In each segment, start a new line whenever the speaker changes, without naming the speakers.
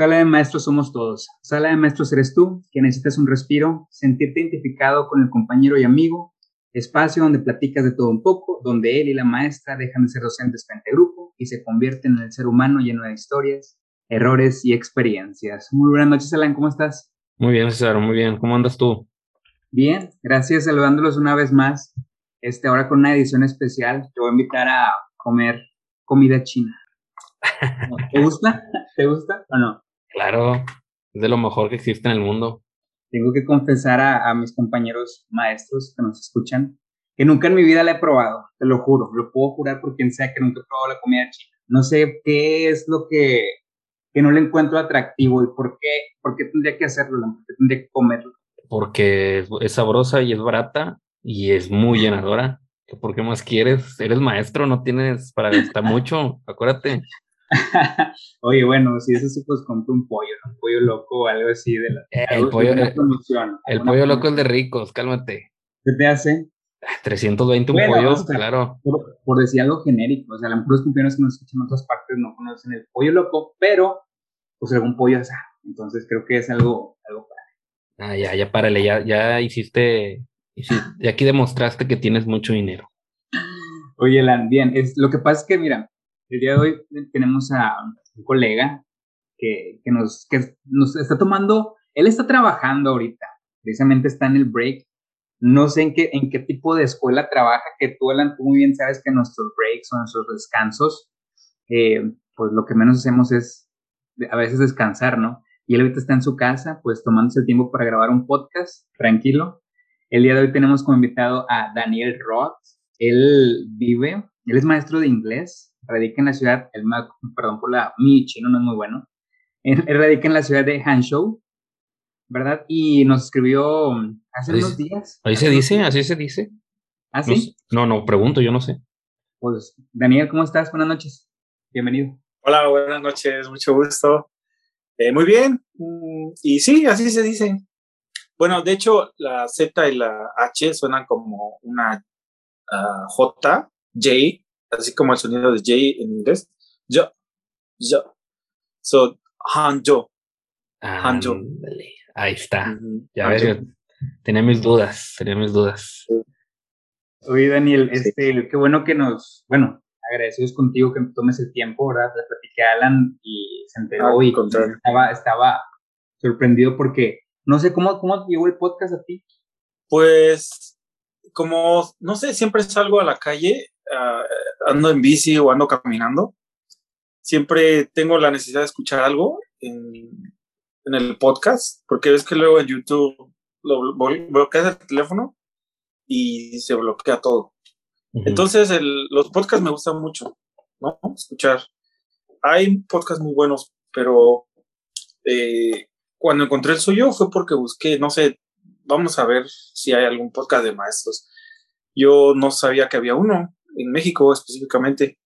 Sala de maestros somos todos. Sala de maestros eres tú, que necesitas un respiro, sentirte identificado con el compañero y amigo, espacio donde platicas de todo un poco, donde él y la maestra dejan de ser docentes frente grupo y se convierten en el ser humano lleno de historias, errores y experiencias. Muy buenas noches, Alan, ¿cómo estás?
Muy bien, César, muy bien. ¿Cómo andas tú?
Bien, gracias, saludándolos una vez más. Este, ahora con una edición especial, te voy a invitar a comer comida china. ¿Te gusta? ¿Te gusta o no?
Claro, es de lo mejor que existe en el mundo.
Tengo que confesar a, mis compañeros maestros que nos escuchan que nunca en mi vida la he probado, te lo juro, lo puedo jurar por quien sea que nunca he probado la comida china. No sé qué es lo que, que no le encuentro atractivo y por qué, por qué tendría que hacerlo, por qué tendría que comerlo.
Porque es sabrosa y es barata y es muy llenadora. ¿Por qué más quieres? Eres maestro, no tienes para gastar mucho, acuérdate.
Oye, bueno, si es así, pues compro un pollo, Un pollo loco o algo así de la.
Eh, el pollo, eh, el pollo loco es de ricos, cálmate.
¿Qué te hace?
320 un pollo, claro.
Por, decir algo genérico, o sea, a lo mejor los compañeros que nos escuchan en otras partes no conocen el pollo loco, pero pues algún pollo es Entonces creo que es algo, algo
para. Ah, ya, ya párale, ya, ya hiciste, y aquí demostraste que tienes mucho dinero.
Oye, Lan, bien, es, lo que pasa es que, mira, el día de hoy tenemos a un colega que, nos, que nos está tomando, él está trabajando ahorita, precisamente está en el break. No sé en qué, en qué tipo de escuela trabaja, que tú, Alan, tú muy bien sabes que nuestros breaks o nuestros descansos, eh, pues lo que menos hacemos es a veces descansar, ¿no? Y él ahorita está en su casa, pues tomándose el tiempo para grabar un podcast, tranquilo. El día de hoy tenemos como invitado a Daniel Roth. Él vive, él es maestro de inglés, radica en la ciudad, el, perdón por la, mi chino no es muy bueno, él, radica en la ciudad de Hangzhou, ¿verdad? Y nos escribió hace unos días.
Ahí se dice, así se dice.
¿Ah, sí?
No, no, pregunto, yo no sé.
Pues, Daniel, ¿cómo estás? Buenas noches. Bienvenido.
Hola, buenas noches, mucho gusto. Eh, muy bien. Mm, y sí, así se dice. Bueno, de hecho, la Z y la H suenan como una ah, J, J, así como el sonido de J en inglés. Yo, yo. So, Hanjo.
Hanjo. Ahí está. Ya ves, tenía mis dudas, tenía mis dudas.
Oye, Daniel, este, qué bueno que nos, bueno, agradecidos contigo que tomes el tiempo, ¿verdad? Le platiqué a Alan y se enteró ah, y estaba, estaba sorprendido porque no sé cómo, cómo llegó el podcast a ti.
Pues, como, no sé, siempre salgo a la calle Ah, ando en bici o ando caminando, siempre tengo la necesidad de escuchar algo en, el podcast, porque ves que luego en YouTube lo bloqueas el teléfono y se bloquea todo. Entonces, los podcasts me gustan mucho, ¿no? Escuchar. Hay podcasts muy buenos, pero eh, cuando encontré el suyo fue porque busqué, no sé, vamos a ver si hay algún podcast de maestros. Yo no sabía que había uno en México específicamente.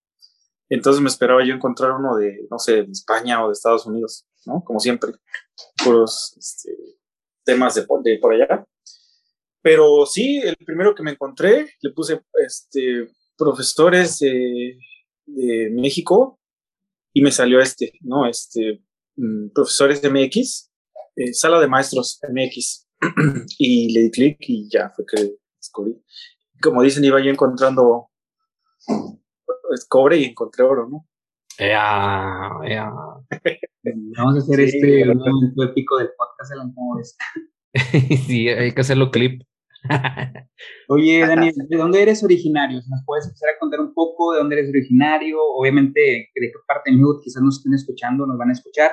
Entonces me esperaba yo encontrar uno de, no sé, de España o de Estados Unidos, ¿no? Como siempre, puros este, temas de, de, por allá. Pero sí, el primero que me encontré, le puse este, profesores de, México y me salió este, ¿no? Este, mm, profesores de MX, eh, sala de maestros MX. y le di clic y ya fue que descubrí. Como dicen, iba yo encontrando pues, cobre y encontré oro, ¿no?
Ya, ya.
Vamos a hacer este momento épico del podcast, ¿cómo ves?
sí, hay que hacerlo clip.
Oye, Daniel, ¿de dónde eres originario? ¿Nos puedes empezar a contar un poco de dónde eres originario? Obviamente, de qué parte de Mute quizás nos estén escuchando, nos van a escuchar.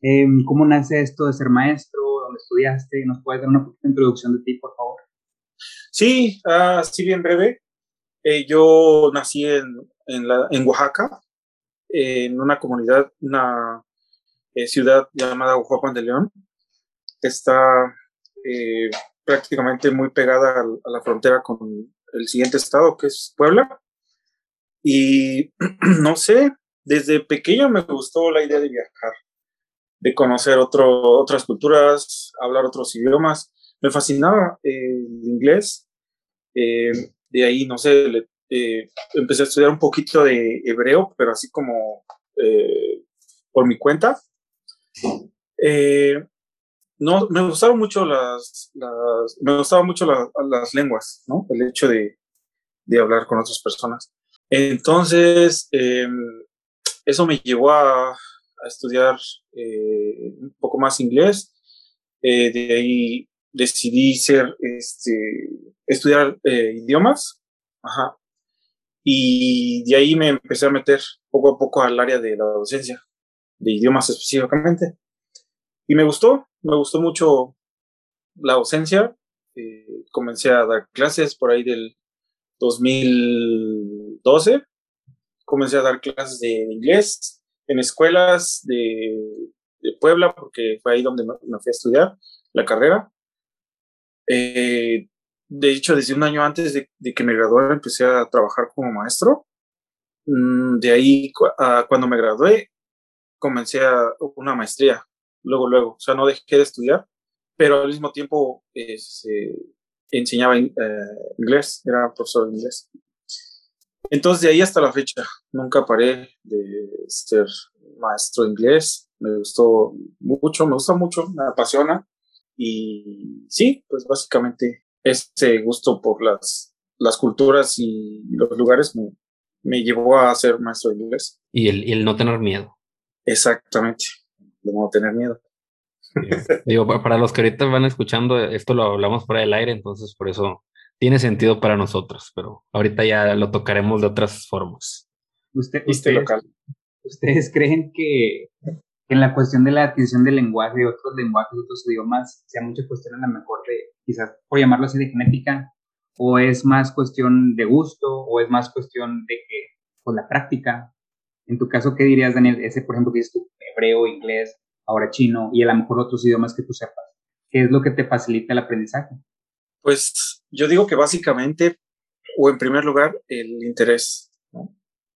Em, ¿Cómo nace esto de ser maestro? ¿Dónde estudiaste? ¿Nos puedes dar una poquita introducción de ti, por favor?
Sí, así bien breve. Eh, yo nací en, en, Oaxaca, en una comunidad, una eh, ciudad llamada Oaxaca de León. Está eh, prácticamente muy pegada a, la frontera con el siguiente estado, que es Puebla. Y no sé, desde pequeño me gustó la idea de viajar, de conocer otras culturas, hablar otros idiomas. Me fascinaba el inglés de ahí, no sé, eh, empecé a estudiar un poquito de hebreo, pero así como eh, por mi cuenta. Eh, no, me gustaron mucho las, me gustaban mucho las lenguas, ¿no? El hecho de, de hablar con otras personas. Entonces, em, eso me llevó a, a estudiar un poco más inglés. De ahí decidí ser, este, estudiar eh, idiomas. Ajá. Y de ahí me empecé a meter poco a poco al área de la docencia, de idiomas específicamente. Y me gustó, me gustó mucho la docencia. comencé a dar clases por ahí del 2012. Comencé a dar clases de inglés en escuelas de, Puebla, porque fue ahí donde me, fui a estudiar la carrera. Eh, de hecho, desde un año antes de, que me graduara, empecé a trabajar como maestro. Mm, de ahí, cuando me gradué, comencé a una maestría, luego, luego. O sea, no dejé de estudiar, pero al mismo tiempo este, enseñaba eh, inglés, era profesor de inglés. Entonces, de ahí hasta la fecha, nunca paré de ser maestro de inglés. Me gustó mucho, me gusta mucho, me apasiona. Y sí, pues básicamente este gusto por las, las culturas y los lugares me, me llevó a ser maestro de inglés.
Y el, y el no tener miedo.
Exactamente, el no tener miedo.
Digo, para los que ahorita van escuchando, esto lo hablamos fuera del aire, entonces por eso tiene sentido para nosotros, pero ahorita ya lo tocaremos de otras formas.
Usted, ¿Ustedes creen que, en la cuestión de la adquisición del lenguaje, de otros lenguajes, de otros idiomas, sea mucha cuestión a la mejor de, quizás, por llamarlo así, de genética, o es más cuestión de gusto, o es más cuestión de que, pues, la práctica? En tu caso, ¿qué dirías, Daniel? Ese, por ejemplo, que es tu hebreo, inglés, ahora chino, y a lo mejor otros idiomas que tú sepas. ¿Qué es lo que te facilita el aprendizaje?
Pues yo digo que básicamente, o en primer lugar, el interés, ¿no?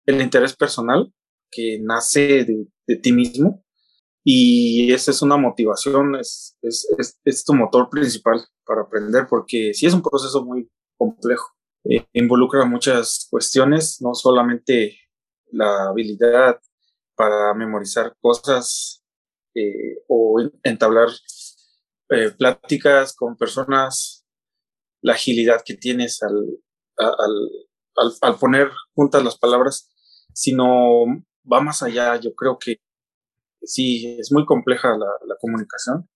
El interés personal que nace de, ti mismo y esa es una motivación, es, es, es, tu motor principal para aprender porque sí es un proceso muy complejo. Eh, involucra muchas cuestiones, no solamente la habilidad para memorizar cosas eh, o entablar eh, pláticas con personas, la agilidad que tienes al, al, al, al, poner juntas las palabras, sino va más allá. Yo creo que sí, es muy compleja la, la comunicación.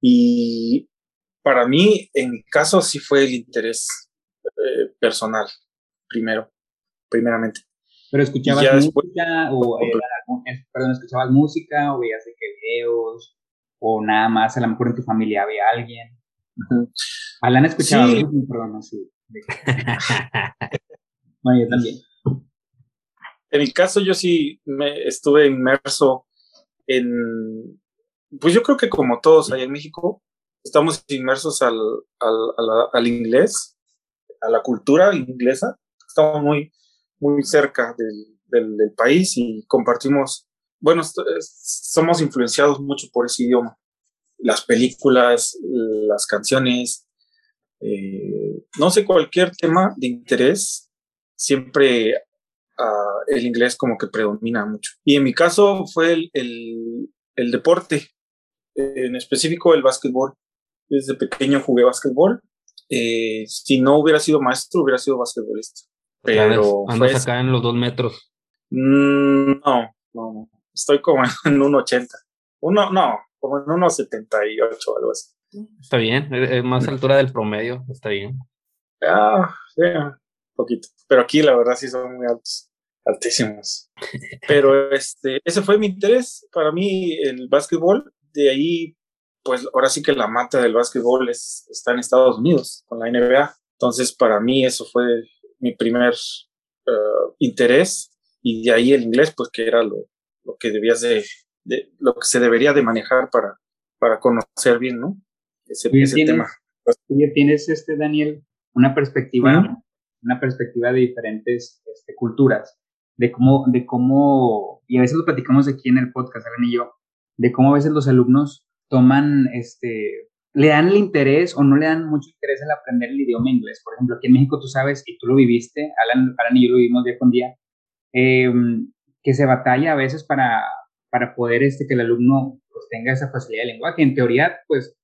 Y para mí, en mi caso, sí fue el interés eh, personal, primero, primeramente.
Pero escuchabas música o eh, perdón, escuchabas música o veías de qué videos o nada más, a lo mejor en tu familia había alguien. Alan escuchaba, sí. perdón, sí. bueno, yo también.
En mi caso, yo sí me estuve inmerso pues yo creo que como todos allá en México, estamos inmersos al, al, al, inglés, a la cultura inglesa. Estamos muy, muy cerca del, del, del país y compartimos, bueno, somos influenciados mucho por ese idioma. Las películas, las canciones, eh, no sé, cualquier tema de interés, siempre el inglés como que predomina mucho. Y en mi caso fue el, el, el deporte, en específico el básquetbol. Desde pequeño jugué básquetbol. Eh, si no hubiera sido maestro, hubiera sido basquetbolista. Pero
andas acá en los dos metros.
Mm, no, no, estoy como en un 80. Uno, no, como en unos 78 algo así.
Está bien, es más altura del promedio, está bien.
Ah, sí, poquito. Pero aquí la verdad sí son muy altos, altísimos. Pero este, ese fue mi interés. Para mí el básquetbol, de ahí, pues ahora sí que la mata del básquetbol es, está en Estados Unidos, con la NBA. Entonces para mí eso fue mi primer uh, interés y de ahí el inglés, pues que era lo, lo que debías de, de, lo que se debería de manejar para, para conocer bien, ¿no?
Ese, ese tema. tienes, este, Daniel, una perspectiva una perspectiva de diferentes este, culturas, de cómo, de cómo, y a veces lo platicamos aquí en el podcast, Alan y yo, de cómo a veces los alumnos toman, este, le dan el interés o no le dan mucho interés al aprender el idioma inglés. Por ejemplo, aquí en México tú sabes, y tú lo viviste, Alan, Alan y yo lo vivimos día con día, eh, que se batalla a veces para, para poder este, que el alumno tenga esa facilidad de lenguaje. En teoría, pues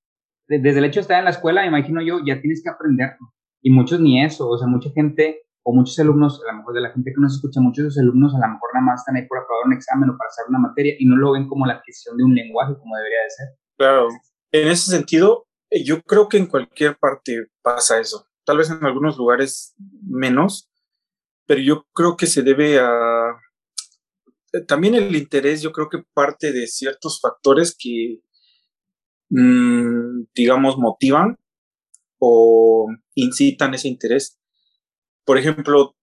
desde el hecho de estar en la escuela, imagino yo, ya tienes que aprenderlo. Y muchos ni eso, o sea, mucha gente o muchos alumnos, a lo mejor de la gente que nos escucha, muchos de los alumnos a lo mejor nada más están ahí por aprobar un examen o para hacer una materia y no lo ven como la adquisición de un lenguaje como debería de ser.
Claro, en ese sentido, yo creo que en cualquier parte pasa eso. Tal vez en algunos lugares menos, pero yo creo que se debe a... Eh, también el interés, yo creo que parte de ciertos factores que, mm, digamos, motivan o incitan ese interés por ejemplo,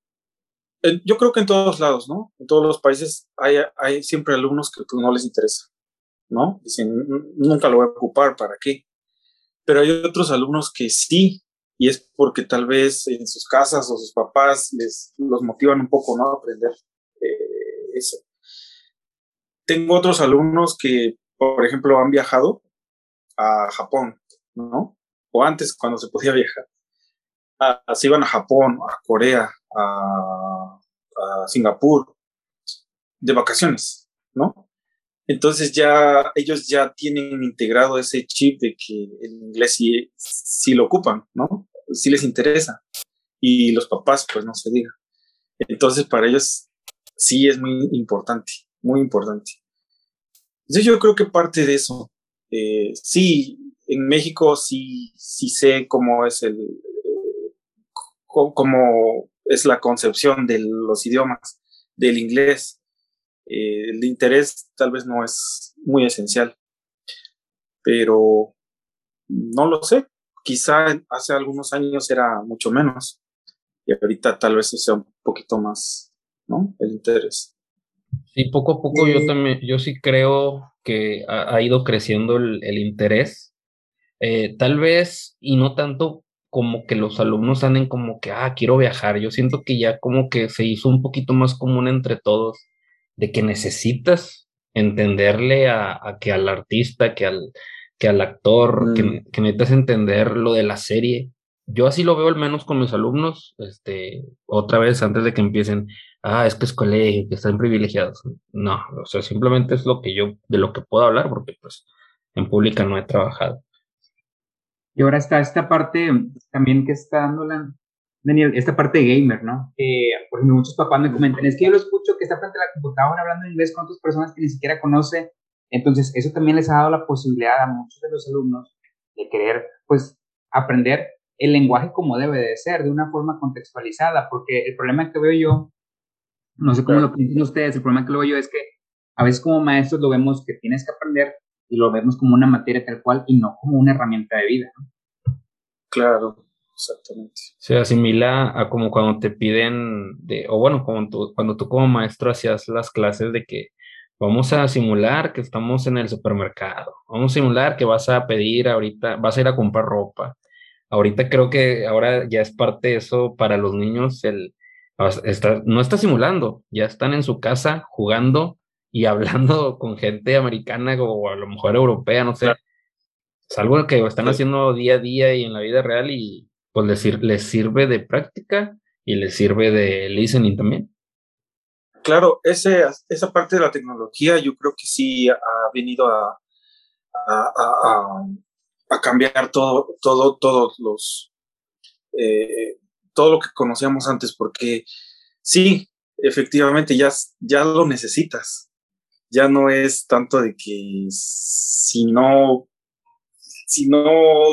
yo creo que en todos lados, ¿no? En todos los países hay, siempre alumnos que pues, no les interesa, ¿no? Dicen, nunca lo voy a ocupar, ¿para qué? Pero hay otros alumnos que sí, y es porque tal vez en sus casas o sus papás les los motivan un poco, ¿no? A aprender eh, eso. Tengo otros alumnos que, por ejemplo, han viajado a Japón, ¿no? O antes, cuando se podía viajar se iban a Japón, a Corea, a, Singapur, de vacaciones, ¿no? Entonces ya ellos ya tienen integrado ese chip de que el inglés sí, sí lo ocupan, ¿no? Sí les interesa. Y los papás, pues no se diga. Entonces para ellos sí es muy importante, muy importante. Entonces yo creo que parte de eso, eh, sí, en México sí, sí sé cómo es el, como es la concepción de los idiomas, del inglés. Eh, el interés tal vez no es muy esencial, pero no lo sé. Quizá hace algunos años era mucho menos y ahorita tal vez sea un poquito más, ¿no? El interés.
Sí, poco a poco yo también, yo sí creo que ha, ido creciendo el, interés. Eh, tal vez, y no tanto como que los alumnos anden como que, ah, quiero viajar. Yo siento que ya como que se hizo un poquito más común entre todos de que necesitas entenderle a, que al artista, que al, que al actor, que, mm. que, necesitas entender lo de la serie. Yo así lo veo al menos con mis alumnos, este, otra vez antes de que empiecen, ah, es que es colegio, que están privilegiados. No, o sea, simplemente es lo que yo, de lo que puedo hablar, porque pues en pública no he trabajado.
Y ahora está esta parte también que está dando la, Daniel, esta parte gamer, ¿no? Que, por ejemplo, muchos papás me comentan, es que yo lo escucho que está frente a la computadora hablando inglés con otras personas que ni siquiera conoce. Entonces, eso también les ha dado la posibilidad a muchos de los alumnos de querer, pues, aprender el lenguaje como debe de ser, de una forma contextualizada, porque el problema que veo yo, no sé cómo lo piensan ustedes, el problema que veo yo es que a veces como maestros lo vemos que tienes que aprender y lo vemos como una materia tal cual y no como una herramienta de vida.
Claro, exactamente.
Se asimila a como cuando te piden, de, o bueno, como cuando tú como maestro hacías las clases de que vamos a simular que estamos en el supermercado, vamos a simular que vas a pedir ahorita, vas a ir a comprar ropa. Ahorita creo que ahora ya es parte de eso para los niños, el, no está simulando, ya están en su casa jugando y hablando con gente americana o a lo mejor europea, no sé. Es algo que están haciendo día a día y en la vida real y pues les, les sirve de práctica y les sirve de listening también.
Claro, ese, esa parte de la tecnología yo creo que sí ha venido a, a, a, cambiar todo, todo, todos los, eh, todo lo que conocíamos antes, porque sí, efectivamente ya, ya lo necesitas ya no es tanto de que si no, si no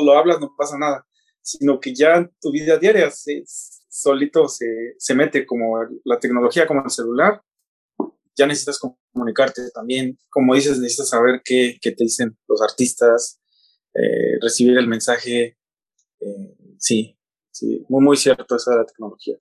lo hablas no pasa nada, sino que ya tu vida diaria se, solito se, se mete como la tecnología, como el celular, ya necesitas comunicarte también, como dices, necesitas saber qué, qué te dicen los artistas, eh, recibir el mensaje, eh, sí, sí, muy, muy cierto eso de la tecnología.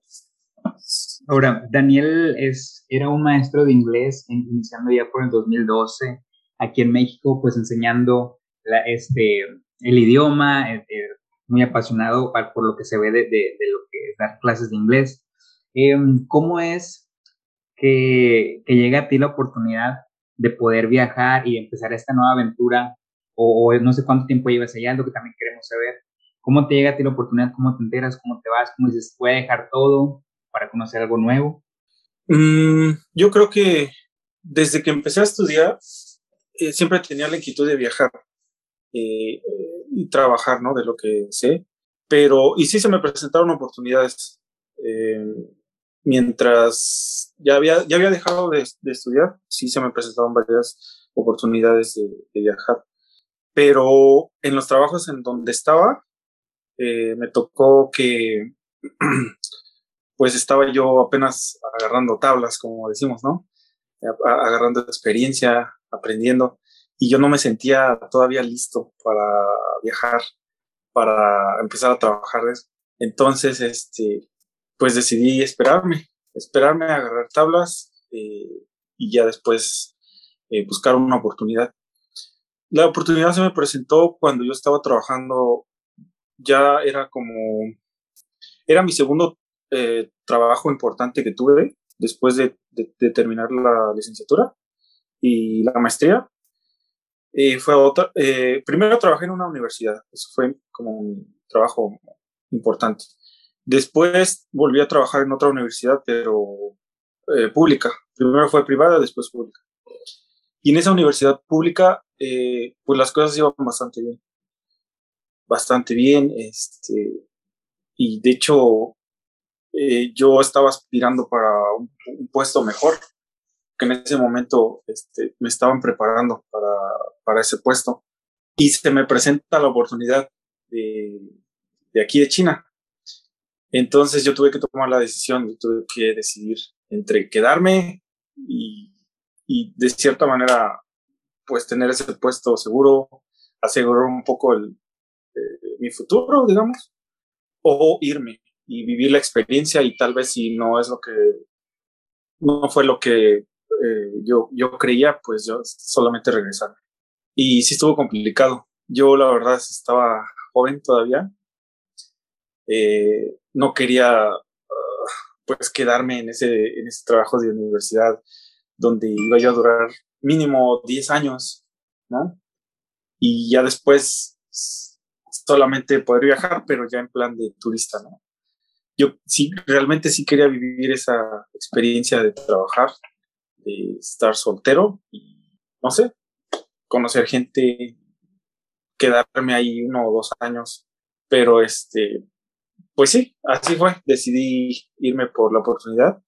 Ahora, Daniel es, era un maestro de inglés iniciando ya por el 2012 aquí en México, pues enseñando este, el idioma, eh, eh, muy apasionado por lo que se ve de, lo que es dar clases de inglés. Em, ¿Cómo es que, llega a ti la oportunidad de poder viajar y empezar esta nueva aventura? O, no sé cuánto tiempo llevas allá, lo que también queremos saber. ¿Cómo te llega a ti la oportunidad? ¿Cómo te enteras? ¿Cómo te vas? ¿Cómo dices, voy a dejar todo? Para conocer algo nuevo?
Mm, yo creo que desde que empecé a estudiar, eh, siempre tenía la inquietud de viajar eh, y trabajar, ¿no? De lo que sé. Pero, y sí se me presentaron oportunidades. mientras ya había, ya había dejado de, estudiar, sí se me presentaron varias oportunidades de, de viajar. Pero en los trabajos en donde estaba, me tocó que pues estaba yo apenas agarrando tablas, como decimos, ¿no? Agarrando experiencia, aprendiendo, y yo no me sentía todavía listo para viajar, para empezar a trabajar Entonces, este, pues decidí esperarme, esperarme a agarrar tablas eh, y ya después eh, buscar una oportunidad. La oportunidad se me presentó cuando yo estaba trabajando, ya era como, era mi segundo eh, trabajo importante que tuve después de, terminar la licenciatura y la maestría. Eh, fue otra, eh, primero trabajé en una universidad, eso fue como un trabajo importante. Después volví a trabajar en otra universidad, pero pública. Primero fue privada, después pública. Y en esa universidad pública, pues las cosas iban bastante bien. Bastante bien. Este, y de hecho, eh, yo estaba aspirando para un, puesto mejor, que en ese momento este, me estaban preparando para, para, ese puesto. Y se me presenta la oportunidad de, de aquí de China. Entonces yo tuve que tomar la decisión, tuve que decidir entre quedarme y, y de cierta manera pues tener ese puesto seguro, asegurar un poco el, eh, mi futuro, digamos, o irme y vivir la experiencia y tal vez si no es lo que, no fue lo que eh, yo, yo creía, pues yo solamente regresar. Y sí estuvo complicado. Yo la verdad estaba joven todavía. Eh, no quería uh, pues quedarme en ese, en ese trabajo de universidad donde iba a durar mínimo 10 años, ¿no? Y ya después solamente poder viajar, pero ya en plan de turista, ¿no? Yo sí, realmente sí quería vivir esa experiencia de trabajar, de estar soltero y, no sé, conocer gente, quedarme ahí uno o dos años. Pero este, pues sí, así fue. Decidí irme por la oportunidad.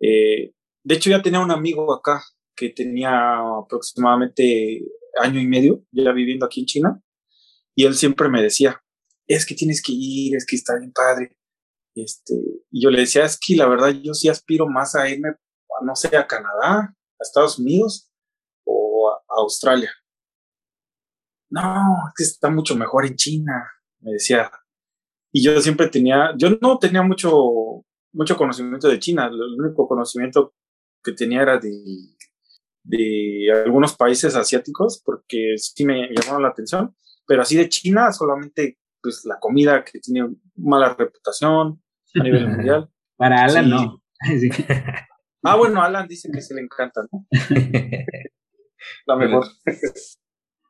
Eh, de hecho, ya tenía un amigo acá que tenía aproximadamente año y medio ya viviendo aquí en China. Y él siempre me decía, es que tienes que ir, es que está bien padre. Este, y yo le decía, es que la verdad yo sí aspiro más a irme, no sé, a Canadá, a Estados Unidos o a, Australia. No, es que está mucho mejor en China, me decía. Y yo siempre tenía, yo no tenía mucho, mucho conocimiento de China, el único conocimiento que tenía era de, de algunos países asiáticos, porque sí me llamaron la atención, pero así de China solamente pues la comida que tiene mala reputación, a nivel mundial.
Para Alan no.
ah, bueno, Alan dice que se le encanta, ¿no? La mejor.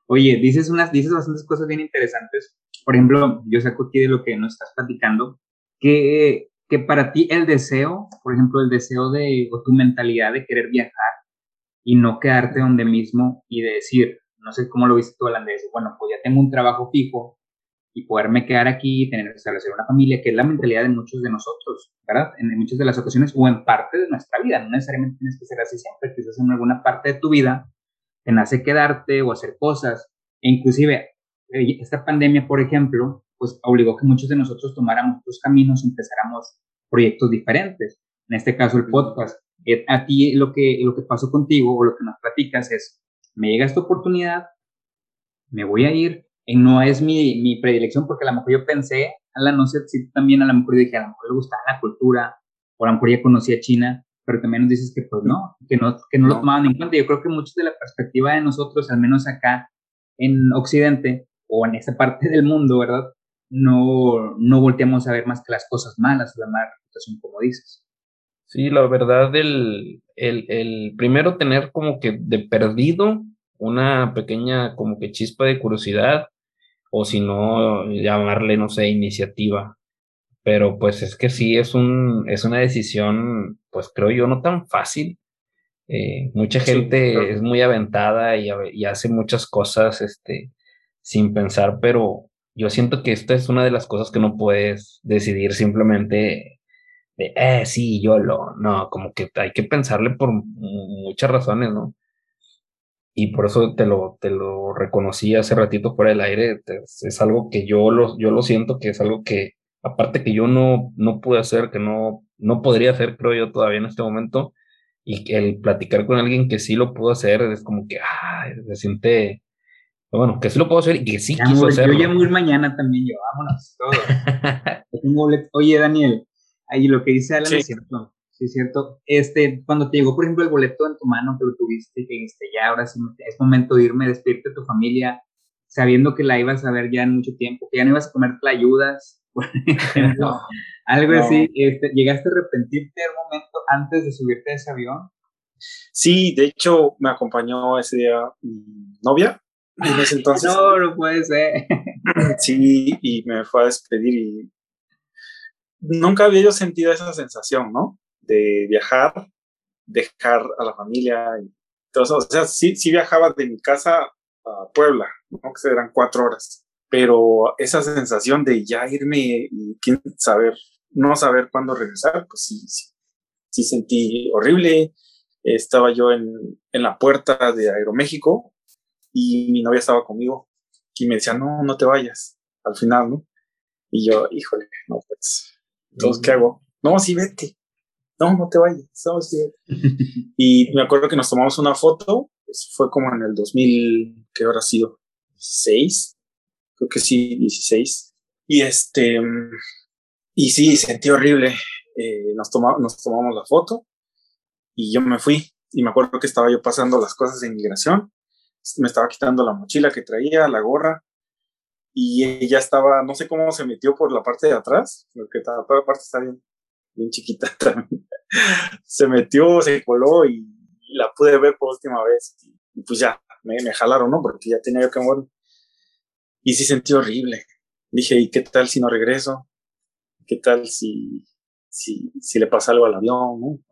Oye, dices unas, dices bastantes cosas bien interesantes. Por ejemplo, yo saco aquí de lo que nos estás platicando, que, que para ti el deseo, por ejemplo, el deseo de, o tu mentalidad de querer viajar y no quedarte donde mismo y de decir, no sé cómo lo viste tú, Alan, de decir, bueno, pues ya tengo un trabajo fijo, y poderme quedar aquí y tener establecer una familia, que es la mentalidad de muchos de nosotros, ¿verdad? En muchas de las ocasiones o en parte de nuestra vida, no necesariamente tienes que ser así siempre, quizás en alguna parte de tu vida te nace quedarte o hacer cosas, e inclusive eh, esta pandemia, por ejemplo, pues obligó que muchos de nosotros tomáramos otros caminos, empezáramos proyectos diferentes, en este caso el podcast. Eh, a ti lo que, lo que pasó contigo o lo que nos platicas es, me llega esta oportunidad, me voy a ir, no es mi, mi, predilección porque a lo mejor yo pensé, a la no sé si también a lo mejor dije, a lo mejor le gustaba la cultura, o a lo mejor ya conocía China, pero también nos dices que pues no, que no, que no, lo tomaban en cuenta. Yo creo que mucho de la perspectiva de nosotros, al menos acá en Occidente o en esta parte del mundo, ¿verdad? No, no volteamos a ver más que las cosas malas, la mala reputación, como dices.
Sí, la verdad, el, el, el primero tener como que de perdido una pequeña como que chispa de curiosidad o si no, llamarle, no sé, iniciativa. Pero pues es que sí, es, un, es una decisión, pues creo yo, no tan fácil. Eh, mucha gente es muy aventada y, y, hace muchas cosas este, sin pensar, pero yo siento que esta es una de las cosas que no puedes decidir simplemente de, eh, sí, yo lo, no, como que hay que pensarle por muchas razones, ¿no? Y por eso te lo, te lo reconocí hace ratito fuera del aire, es, algo que yo lo, yo lo siento, que es algo que, aparte que yo no, no pude hacer, que no, no podría hacer, creo yo, todavía en este momento, y el platicar con alguien que sí lo pudo hacer es como que, ah, se siente, bueno, que sí lo puedo hacer y que sí quiso hacerlo.
Yo ya voy mañana también, yo, vámonos, todo. Oye, Daniel, ahí lo que dice Alan es cierto. Sí, es cierto. Este, cuando te llegó, por ejemplo, el boleto en tu mano que lo tuviste que dijiste, ya, ahora sí es momento de irme, despedirte de tu familia, sabiendo que la ibas a ver ya en mucho tiempo, que ya no ibas a comer ayudas, por ejemplo, algo así, este, ¿llegaste a arrepentirte el momento antes de subirte a ese avión?
Sí, de hecho, me acompañó ese día mi novia, en ese entonces.
No, no puede ser.
Sí, y me fue a despedir y nunca había yo sentido esa sensación, ¿no? De viajar, dejar a la familia. Y todo O sea, sí, sí viajaba de mi casa a Puebla, ¿no? Que eran cuatro horas. Pero esa sensación de ya irme y quién saber, no saber cuándo regresar, pues sí, sí, sentí horrible. Estaba yo en, en la puerta de Aeroméxico y mi novia estaba conmigo y me decía, no, no te vayas, al final, ¿no? Y yo, híjole, no, pues, entonces, ¿qué hago? No, sí, vete. No, no te vayas, sí, vete. y me acuerdo que nos tomamos una foto, eso fue como en el 2000, ¿qué habrá sido? ¿6? Creo que sí, 16. Y este, y sí, sentí horrible. Eh, nos, tomamos, nos tomamos la foto y yo me fui. Y me acuerdo que estaba yo pasando las cosas de inmigración me estaba quitando la mochila que traía, la gorra, y ella estaba, no sé cómo se metió por la parte de atrás, porque la parte está bien, bien chiquita también. se metió, se coló y, la pude ver por última vez. Y, pues ya, me, jalaron, ¿no? Porque ya tenía yo que morir. Y sí sentí horrible. Dije, ¿y qué tal si no regreso? ¿Qué tal si, si, si le pasa algo al avión.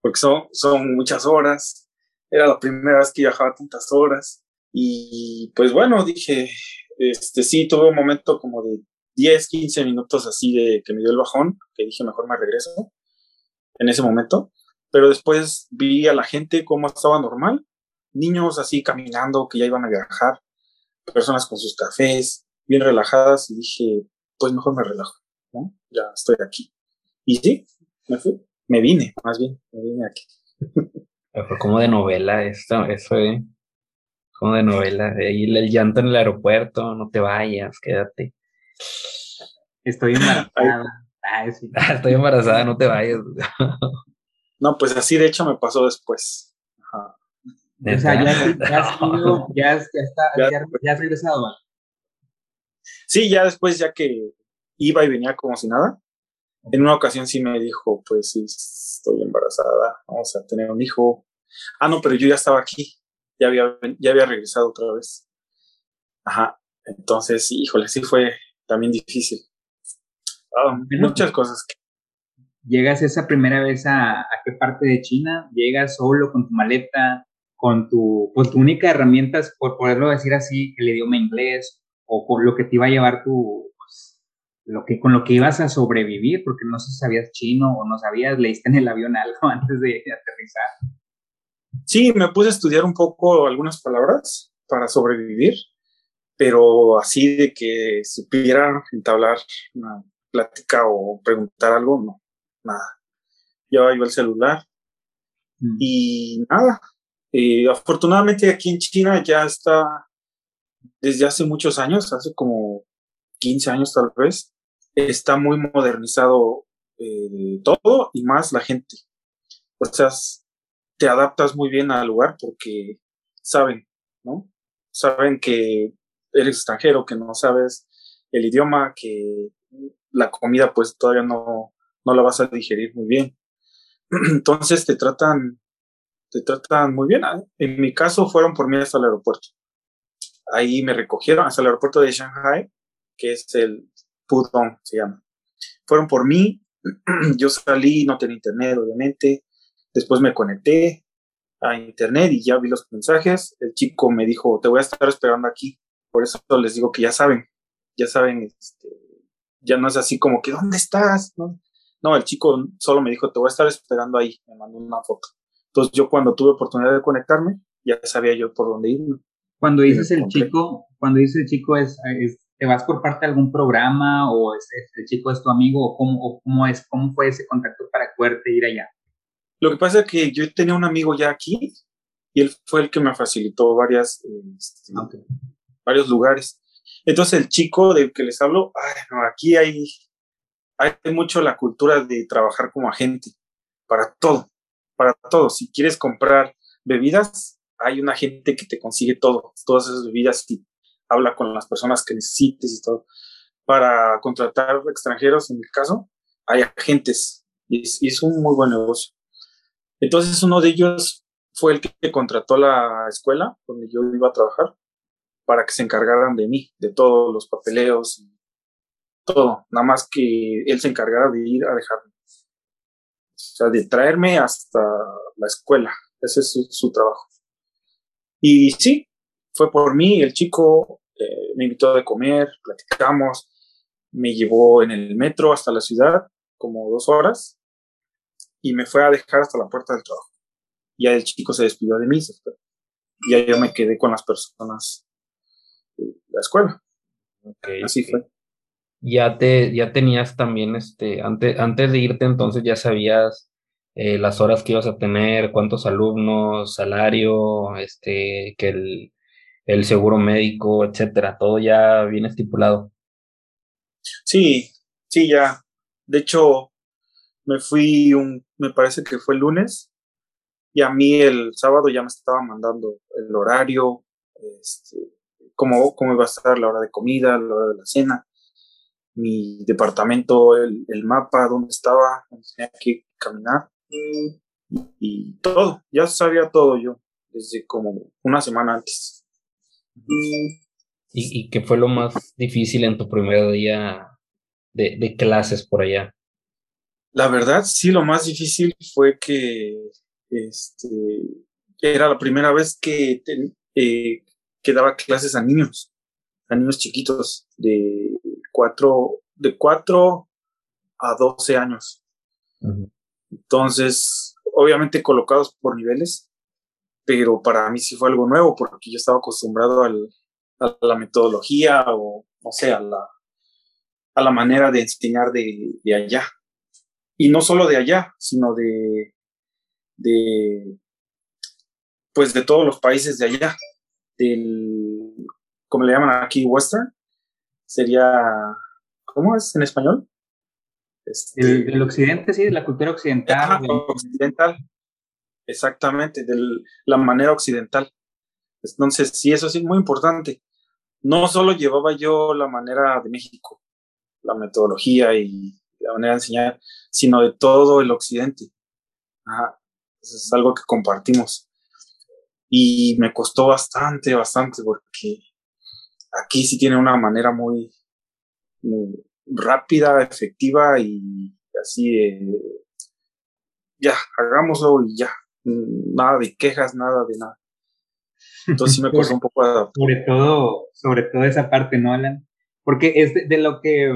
Porque son, son muchas horas era la primera vez que viajaba tantas horas. Y pues bueno, dije, este sí, tuve un momento como de 10, 15 minutos así de que me dio el bajón, que dije, mejor me regreso en ese momento. Pero después vi a la gente cómo estaba normal, niños así caminando que ya iban a viajar, personas con sus cafés, bien relajadas, y dije, pues mejor me relajo, ¿no? Ya estoy aquí. Y sí, me fui, me vine, más bien, me vine aquí.
Fue como de novela esto, eso, ¿eh? Como de novela. Ahí el llanto en el aeropuerto, no te vayas, quédate.
Estoy embarazada.
Estoy embarazada, no te vayas.
no, pues así de hecho me pasó después. Ajá.
O sea, ya, ya, está, ya, has regresado.
Sí, ya después, ya que iba y venía como si nada, en una ocasión sí me dijo, pues sí, estoy embarazada, vamos a tener un hijo. Ah, no, pero yo ya estaba aquí, ya había, ya había regresado otra vez. Ajá, entonces, híjole, sí fue también difícil. Ah, muchas cosas.
¿Llegas esa primera vez a, a, qué parte de China? ¿Llegas solo con tu maleta, con tu, con tu única herramienta, por poderlo decir así, el idioma inglés o con lo que te iba a llevar tu, lo que, con lo que ibas a sobrevivir, porque no sé si sabías chino o no sabías, leíste en el avión algo antes de, aterrizar.
Sí, me puse a estudiar un poco algunas palabras para sobrevivir, pero así de que supiera entablar una plática o preguntar algo, no, nada. Llevaba yo el celular mm. y nada. Eh, afortunadamente aquí en China ya está desde hace muchos años, hace como 15 años tal vez, está muy modernizado eh, todo y más la gente. O sea, te adaptas muy bien al lugar porque saben, ¿no? Saben que eres extranjero, que no sabes el idioma, que la comida pues todavía no, no la vas a digerir muy bien. Entonces te tratan, te tratan muy bien. En mi caso fueron por mí hasta el aeropuerto. Ahí me recogieron hasta el aeropuerto de Shanghai, que es el Pudong se llama. Fueron por mí, yo salí, no tenía internet, obviamente. Después me conecté, a internet y ya vi los mensajes. El chico me dijo, te voy a estar esperando aquí. Por eso les digo que ya saben, ya saben, este, ya no es así como que, ¿dónde estás? No, no, el chico solo me dijo, te voy a estar esperando ahí, me mandó una foto. Entonces yo cuando tuve oportunidad de conectarme, ya sabía yo por dónde irme.
Cuando dices el chico, cuando dices el chico es, ¿te vas por parte de algún programa o es, el chico es tu amigo o cómo, cómo es, cómo fue ese contacto para poderte ir allá?
Lo que pasa es que yo tenía un amigo ya aquí y él fue el que me facilitó varias, este, ah, varios lugares. Entonces el chico del que les hablo, aquí hay, hay mucho la cultura de trabajar como agente para todo, para todo. Si quieres comprar bebidas, hay una gente que te consigue todo, todas esas bebidas y habla con las personas que necesites y todo. Para contratar extranjeros, en mi caso, hay agentes y es un muy buen negocio. Entonces uno de ellos fue el que contrató la escuela donde yo iba a trabajar para que se encargaran de mí, de todos los papeleos todo. Nada más que él se encargara de ir a dejarme. O sea, de traerme hasta la escuela. Ese es su, trabajo. Y sí, fue por mí. El chico eh, me invitó a comer, platicamos, me llevó en el metro hasta la ciudad, como dos horas y me fue a dejar hasta la puerta del trabajo. Ya el chico se despidió de mí, y ya yo me quedé con las personas la escuela. Así fue.
Ya te, ya tenías también, este, antes, antes de irte entonces ya sabías eh, las horas que ibas a tener, cuántos alumnos, salario, este, que el, el seguro médico, etcétera, todo ya bien estipulado.
Sí, sí, ya. De hecho, me fui un, me parece que fue el lunes, y a mí el sábado ya me estaba mandando el horario, este, cómo, cómo iba a estar la hora de comida, la hora de la cena, mi departamento, el, el mapa, dónde estaba, dónde tenía que caminar, y, todo, ya sabía todo yo, desde como una semana antes.
¿Y, y qué fue lo más difícil en tu primer día de, de clases por allá?
La verdad, sí, lo más difícil fue que este, era la primera vez que, eh, daba clases a niños, a niños chiquitos de cuatro, de cuatro a doce años. Entonces, obviamente colocados por niveles, pero para mí sí fue algo nuevo porque yo estaba acostumbrado al, a la metodología o, no sé, a la, a la manera de enseñar de, de allá. Y no solo de allá, sino de, de, pues de todos los países de allá, del, como le llaman aquí, western, sería, ¿cómo es en español?
Este, el, del occidente, sí, de la cultura occidental.
occidental, exactamente, de la manera occidental. Entonces, sí, eso es muy importante. No solo llevaba yo la manera de México, la metodología y la manera de enseñar, sino de todo el occidente. Ajá. Eso es algo que compartimos. Y me costó bastante, bastante, porque aquí sí tiene una manera muy, rápida, efectiva y así de, ya, hagámoslo y ya. Nada de quejas, nada de nada. Entonces sí me costó un poco adaptar.
Sobre todo, sobre todo esa parte, ¿no, Alan? Porque es de lo que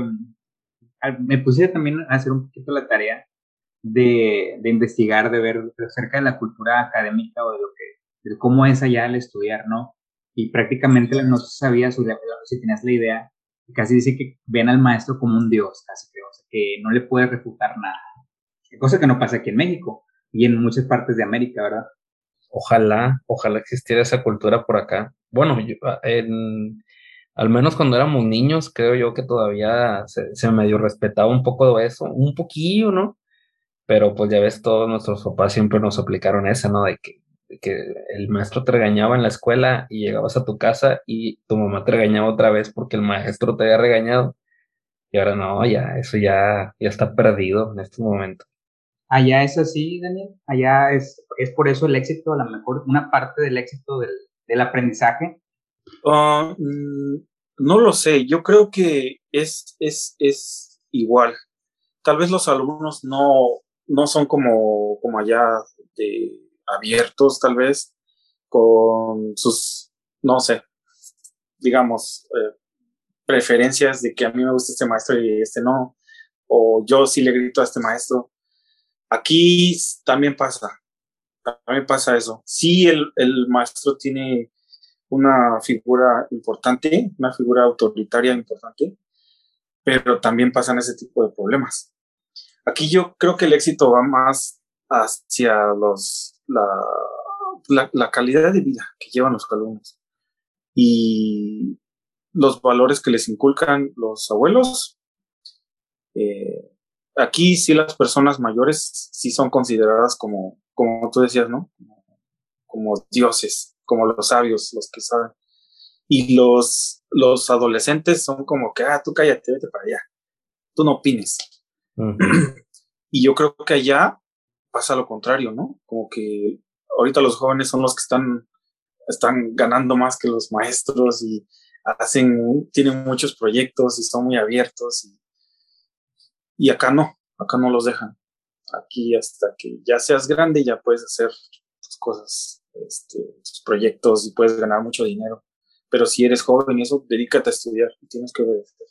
me puse también a hacer un poquito la tarea de, de, investigar, de ver acerca de la cultura académica o de lo que, de cómo es allá el estudiar, ¿no? Y prácticamente no sabía si, si tenías la idea, casi dice que ven al maestro como un dios, casi creo, o sea, que no le puede refutar nada. Cosa que no pasa aquí en México y en muchas partes de América, ¿verdad?
Ojalá, ojalá existiera esa cultura por acá. Bueno, yo, en, al menos cuando éramos niños, creo yo que todavía se, se medio respetaba un poco de eso, un poquillo, ¿no? Pero pues ya ves, todos nuestros papás siempre nos aplicaron esa, ¿no? De que, que el maestro te regañaba en la escuela y llegabas a tu casa y tu mamá te regañaba otra vez porque el maestro te había regañado. Y ahora no, ya, eso ya, ya está perdido en este momento.
Allá es así, Daniel. Allá es, es por eso el éxito, a lo mejor una parte del éxito del, del aprendizaje
Ah, mm, no lo sé, yo creo que es, es, es igual. Tal vez los alumnos no, no son como, como allá de abiertos tal vez, con sus, no sé, digamos, eh, preferencias de que a mí me gusta este maestro y este no, o yo sí le grito a este maestro. Aquí también pasa, también pasa eso. Sí, el, el maestro tiene una figura importante, una figura autoritaria importante, pero también pasan ese tipo de problemas. Aquí yo creo que el éxito va más hacia los, la, la, calidad de vida que llevan los alumnos y los valores que les inculcan los abuelos. Eh, aquí sí las personas mayores sí son consideradas como, como tú decías, ¿no? Como dioses, como los sabios, los que saben. Y los, los adolescentes son como que, ah, tú cállate, vete para allá. Tú no opines. y yo creo que allá pasa lo contrario, ¿no? Como que ahorita los jóvenes son los que están, están ganando más que los maestros y hacen, tienen muchos proyectos y son muy abiertos y, y acá no, acá no los dejan. Aquí hasta que ya seas grande ya puedes hacer tus cosas, este, tus proyectos y puedes ganar mucho dinero. Pero si eres joven y eso, dedícate a estudiar y tienes que obedecer.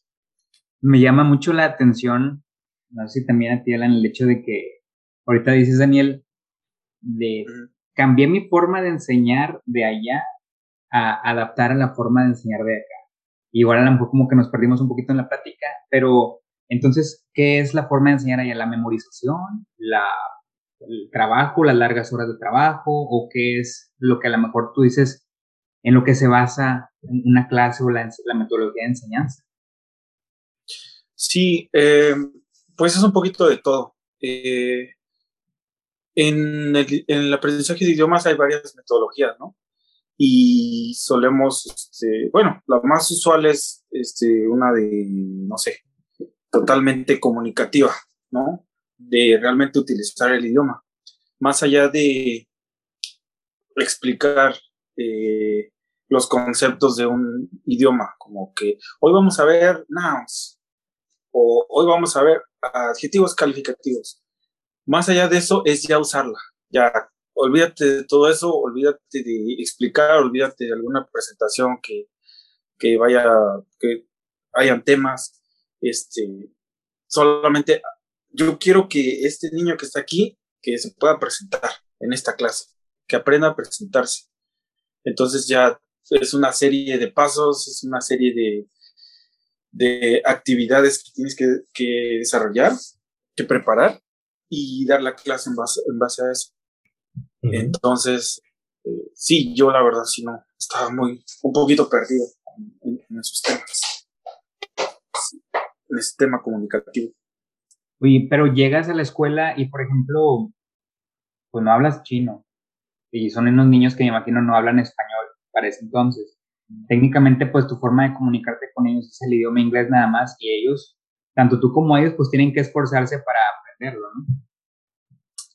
Me llama mucho la atención no sé si también a ti, Alan, el hecho de que ahorita dices, Daniel, de cambié mi forma de enseñar de allá a adaptar a la forma de enseñar de acá. Igual a lo mejor como que nos perdimos un poquito en la plática, pero entonces, ¿qué es la forma de enseñar allá? ¿La memorización? ¿La, ¿El trabajo? ¿Las largas horas de trabajo? ¿O qué es lo que a lo mejor tú dices en lo que se basa una clase o la, la metodología de enseñanza?
Sí, eh, pues es un poquito de todo. Eh, en, el, aprendizaje de idiomas hay varias metodologías, ¿no? Y solemos, este, bueno, la más usual es este, una de, no sé, totalmente comunicativa, ¿no? De realmente utilizar el idioma. Más allá de explicar eh, los conceptos de un idioma, como que hoy vamos a ver nouns, o hoy vamos a ver adjetivos calificativos. Más allá de eso es ya usarla. Ya olvídate de todo eso, olvídate de explicar, olvídate de alguna presentación que, que vaya, que hayan temas. Este, solamente yo quiero que este niño que está aquí, que se pueda presentar en esta clase, que aprenda a presentarse. Entonces ya es una serie de pasos, es una serie de, de actividades que tienes que, desarrollar, que preparar y dar la clase en base, en base a eso. Entonces, eh, sí, yo la verdad sí no, estaba muy, un poquito perdido en, esos temas, en ese tema comunicativo.
Oye, pero llegas a la escuela y, por ejemplo, pues no hablas chino. Y son unos niños que me imagino no hablan español para ese entonces. Técnicamente pues tu forma de comunicarte con ellos es el idioma inglés nada más y ellos, tanto tú como ellos, pues tienen que esforzarse para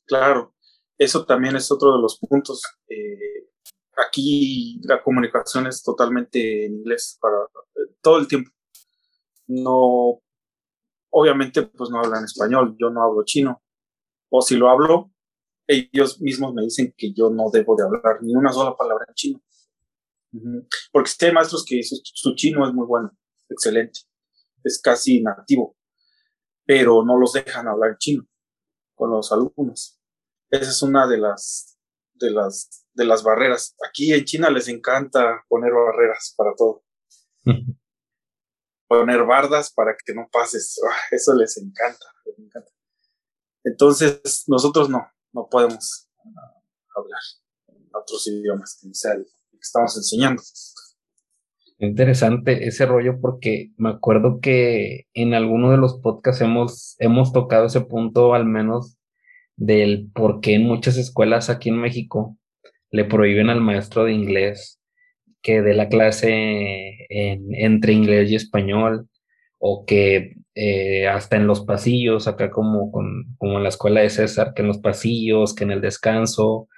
Claro, eso también es otro de los puntos. Eh, aquí la comunicación es totalmente en inglés para eh, todo el tiempo. No, obviamente pues no hablan español, yo no hablo chino. O si lo hablo, ellos mismos me dicen que yo no debo de hablar ni una sola palabra en chino. Porque hay maestros que su, chino es muy bueno, excelente, es casi nativo, pero no los dejan hablar chino con los alumnos. Esa es una de las, de las, de las barreras. Aquí en China les encanta poner barreras para todo. poner bardas para que no pases. Ah, eso les encanta, les encanta. Entonces, nosotros no, no podemos ah, hablar en otros idiomas que no sea estamos enseñando.
Interesante ese rollo porque me acuerdo que en alguno de los podcasts hemos, hemos tocado ese punto al menos del por qué en muchas escuelas aquí en México le prohíben al maestro de inglés que dé la clase entre inglés y español o que eh, hasta en los pasillos, acá como, con, como en la escuela de César, que en los pasillos, que en el descanso,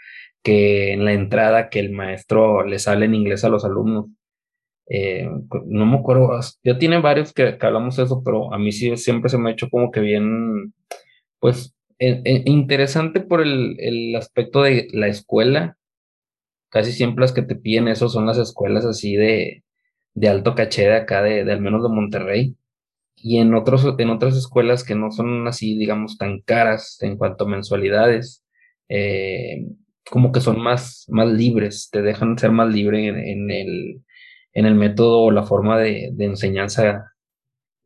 que en la entrada que el maestro les hable en inglés a los alumnos. Eh, no me acuerdo, ya tiene varios que, hablamos de eso, pero a mí sí siempre se me ha hecho como que bien, pues, interesante por el, el, aspecto de la escuela. Casi siempre las que te piden eso son las escuelas así de, de alto caché de acá, de, de, al menos de Monterrey. Y en, otros, en otras escuelas que no son así, digamos, tan caras en cuanto a mensualidades, eh, como que son más, más libres, te dejan ser más libre en, el, en el método o la forma de, de enseñanza.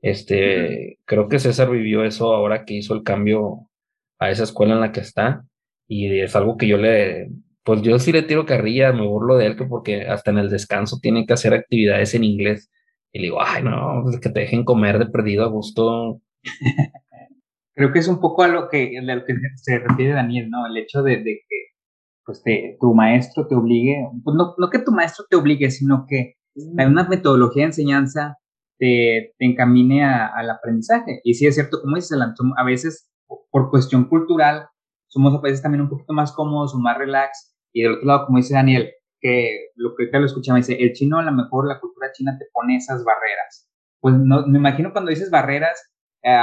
Este, creo que César vivió eso ahora que hizo el cambio a esa escuela en la que está y es algo que yo le, pues yo sí le tiro carrilla, me burlo de él que porque hasta en el descanso tiene que hacer actividades en inglés y le digo, ay no, pues que te dejen comer de perdido a gusto.
Creo que es un poco a lo que, a lo que se refiere Daniel, ¿no? El hecho de, de que pues te, tu maestro te obligue, pues no, no que tu maestro te obligue, sino que hay una metodología de enseñanza te, te encamine al aprendizaje. Y sí es cierto, como dices, a veces por cuestión cultural somos a veces también un poquito más cómodos o más relax. Y del otro lado, como dice Daniel, que lo que lo escuchaba, dice, el chino a lo mejor la cultura china te pone esas barreras. Pues no, me imagino cuando dices barreras, eh,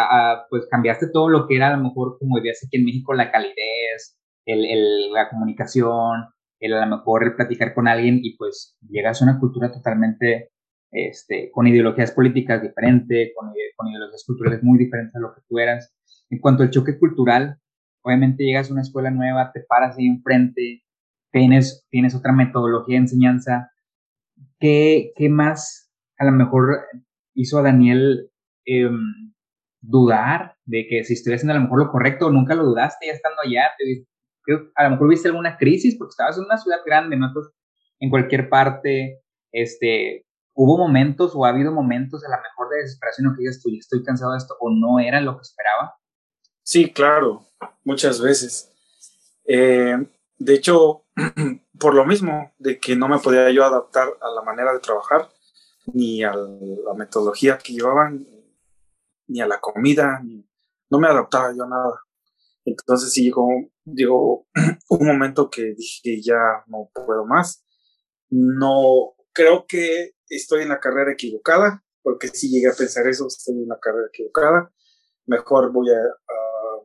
pues cambiaste todo lo que era a lo mejor como vivías aquí en México, la calidez, el, el, la comunicación, el a lo mejor el platicar con alguien y pues llegas a una cultura totalmente este, con ideologías políticas diferentes, con, con ideologías culturales muy diferentes a lo que tú eras. En cuanto al choque cultural, obviamente llegas a una escuela nueva, te paras ahí enfrente, tienes, tienes otra metodología de enseñanza. ¿Qué, qué más a lo mejor hizo a Daniel em, dudar de que si estoy haciendo a lo mejor lo correcto nunca lo dudaste ya estando allá? A lo mejor viste alguna crisis porque estabas en una ciudad grande, ¿no? en cualquier parte, este, hubo momentos o ha habido momentos a lo mejor de desesperación o que digas, estoy, estoy cansado de esto o no era lo que esperaba.
Sí, claro, muchas veces. Eh, de hecho, por lo mismo de que no me podía yo adaptar a la manera de trabajar, ni a la metodología que llevaban, ni a la comida, no me adaptaba yo a nada. Entonces sí llegó, llegó un momento que dije ya no puedo más. No, creo que estoy en la carrera equivocada, porque si llegué a pensar eso, estoy en la carrera equivocada. Mejor voy a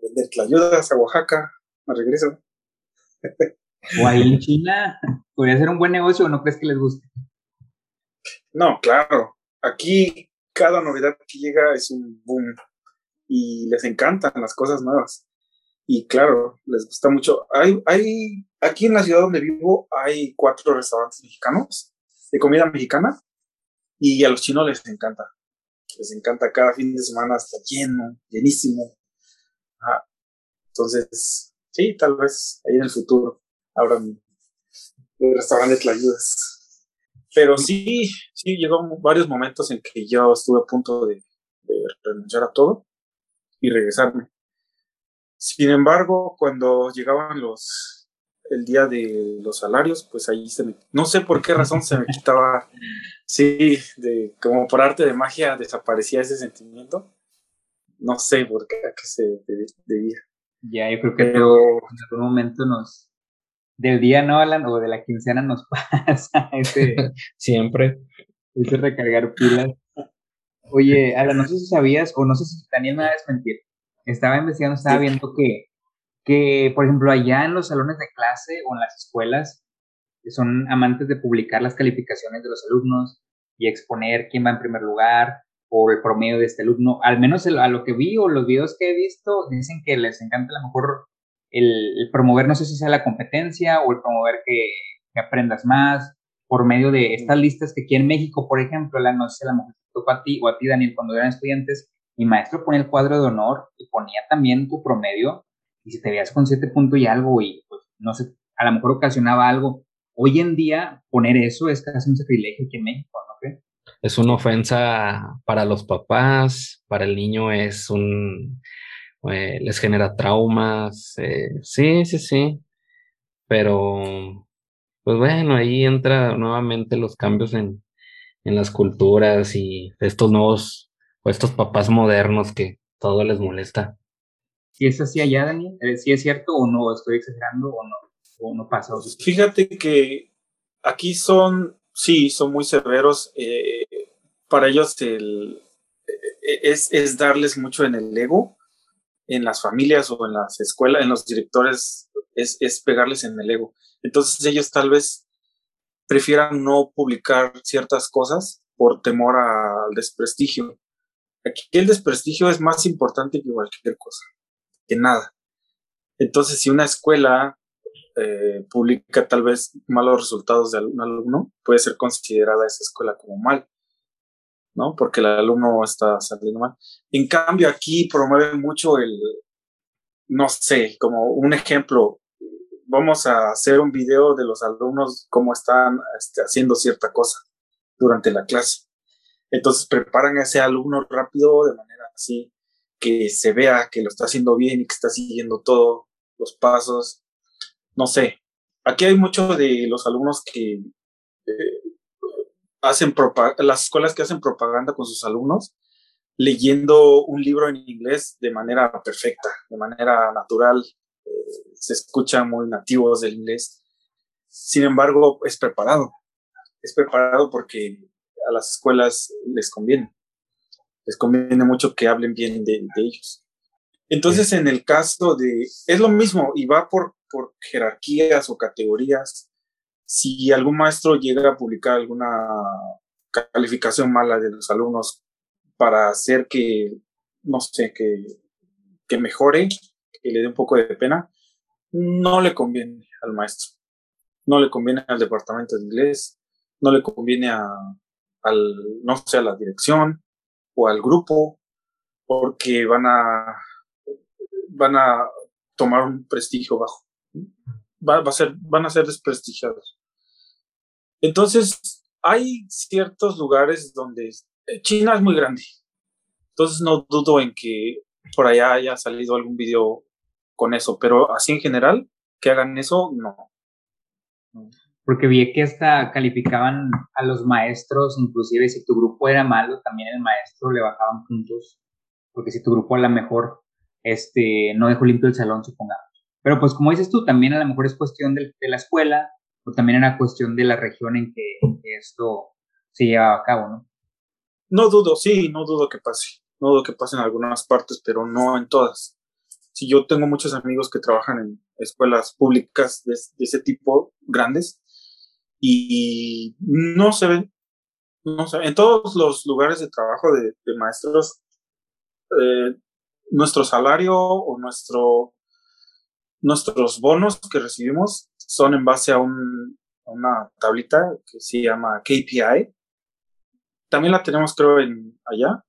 vender tlayudas a Oaxaca, me regreso.
O ahí en China, podría ser un buen negocio o no crees que les guste.
No, claro. Aquí cada novedad que llega es un boom y les encantan las cosas nuevas. Y claro, les gusta mucho. Hay, hay, aquí en la ciudad donde vivo hay cuatro restaurantes mexicanos de comida mexicana y a los chinos les encanta. Les encanta cada fin de semana, está lleno, llenísimo. Entonces, sí, tal vez ahí en el futuro abran restaurantes de ayudas. Pero sí, sí, llegó varios momentos en que yo estuve a punto de, renunciar a todo y regresarme. Sin embargo, cuando llegaban los el día de los salarios, pues ahí se me, no sé por qué razón se me quitaba, sí, de como por arte de magia desaparecía ese sentimiento. No sé por qué a qué se debía.
Ya, yo creo que en algún momento nos, del día, ¿no, Alan? O de la quincena nos pasa ese...
Siempre.
Ese recargar pilas. Oye, Alan, no sé si sabías, o no sé si Daniel me va a desmentir. Estaba investigando, estaba viendo que, que, por ejemplo, allá en los salones de clase o en las escuelas, son amantes de publicar las calificaciones de los alumnos y exponer quién va en primer lugar, por el promedio de este alumno. Al menos a lo que vi o los videos que he visto, dicen que les encanta a lo mejor el, promover, no sé si sea la competencia o el promover que, aprendas más por medio de estas listas que aquí en México, por ejemplo, la no sé, la mejor tocó a ti o a ti, Daniel, cuando eran estudiantes, mi maestro ponía el cuadro de honor y ponía también tu promedio y si te veías con siete puntos y algo y pues no sé, a lo mejor ocasionaba algo. Hoy en día poner eso es casi un sacrilegio aquí en México, ¿no crees?
es una ofensa para los papás, para el niño es un, eh, les genera traumas, eh, sí, sí, sí, pero pues bueno, ahí entra nuevamente los cambios en, en las culturas y estos nuevos, o estos papás modernos que todo les molesta.
¿Si es así allá, Dani? Eh, ¿Si es cierto o no? ¿Estoy exagerando o no? ¿O no pasa?
Fíjate que aquí son, sí, son muy severos. Eh, para ellos el, e, e, es, es, darles mucho en el ego, en las familias o en las escuelas, en los directores, es, es pegarles en el ego. Entonces ellos tal vez prefieran no publicar ciertas cosas por temor al desprestigio. Aquí el desprestigio es más importante que cualquier cosa, que nada. Entonces, si una escuela eh, publica tal vez malos resultados de algún alumno, puede ser considerada esa escuela como mal, ¿no? Porque el alumno está saliendo mal. En cambio, aquí promueve mucho el, no sé, como un ejemplo, vamos a hacer un video de los alumnos cómo están este, haciendo cierta cosa durante la clase. Entonces preparan a ese alumno rápido de manera así que se vea que lo está haciendo bien y que está siguiendo todos los pasos. No sé, aquí hay muchos de los alumnos que eh, hacen las escuelas que hacen propaganda con sus alumnos leyendo un libro en inglés de manera perfecta, de manera natural, eh, se escuchan muy nativos del inglés. Sin embargo, es preparado, es preparado porque a las escuelas les conviene, les conviene mucho que hablen bien de, ellos. Entonces, en el caso de, es lo mismo y va por, por jerarquías o categorías. Si algún maestro llega a publicar alguna calificación mala de los alumnos para hacer que, no sé, que, que mejore, que le dé un poco de pena, no le conviene al maestro, no le conviene al departamento de inglés, no le conviene a, al, no sé, a la dirección o al grupo, porque van a, van a tomar un prestigio bajo. Va, a ser, van a ser desprestigiados. Entonces, hay ciertos lugares donde China es muy grande. Entonces no dudo en que por allá haya salido algún video con eso, pero así en general, que hagan eso, no.
Porque vi que hasta calificaban a los maestros, inclusive si tu grupo era malo, también el maestro le bajaban puntos, porque si tu grupo a lo mejor este, no dejó limpio el salón, supongamos. Pero pues como dices tú, también a lo mejor es cuestión de, la escuela, o también era cuestión de la región en que, en que esto se llevaba a cabo, ¿no?
No dudo, sí, no dudo que pase. No dudo que pase en algunas partes, pero no en todas si yo tengo muchos amigos que trabajan en escuelas públicas de, ese tipo, grandes, y no se ven, no se En todos los lugares de trabajo de, maestros, eh, nuestro salario o nuestro, nuestros bonos que recibimos son en base a, un, a una tablita que se llama KPI. También la tenemos, creo, en allá.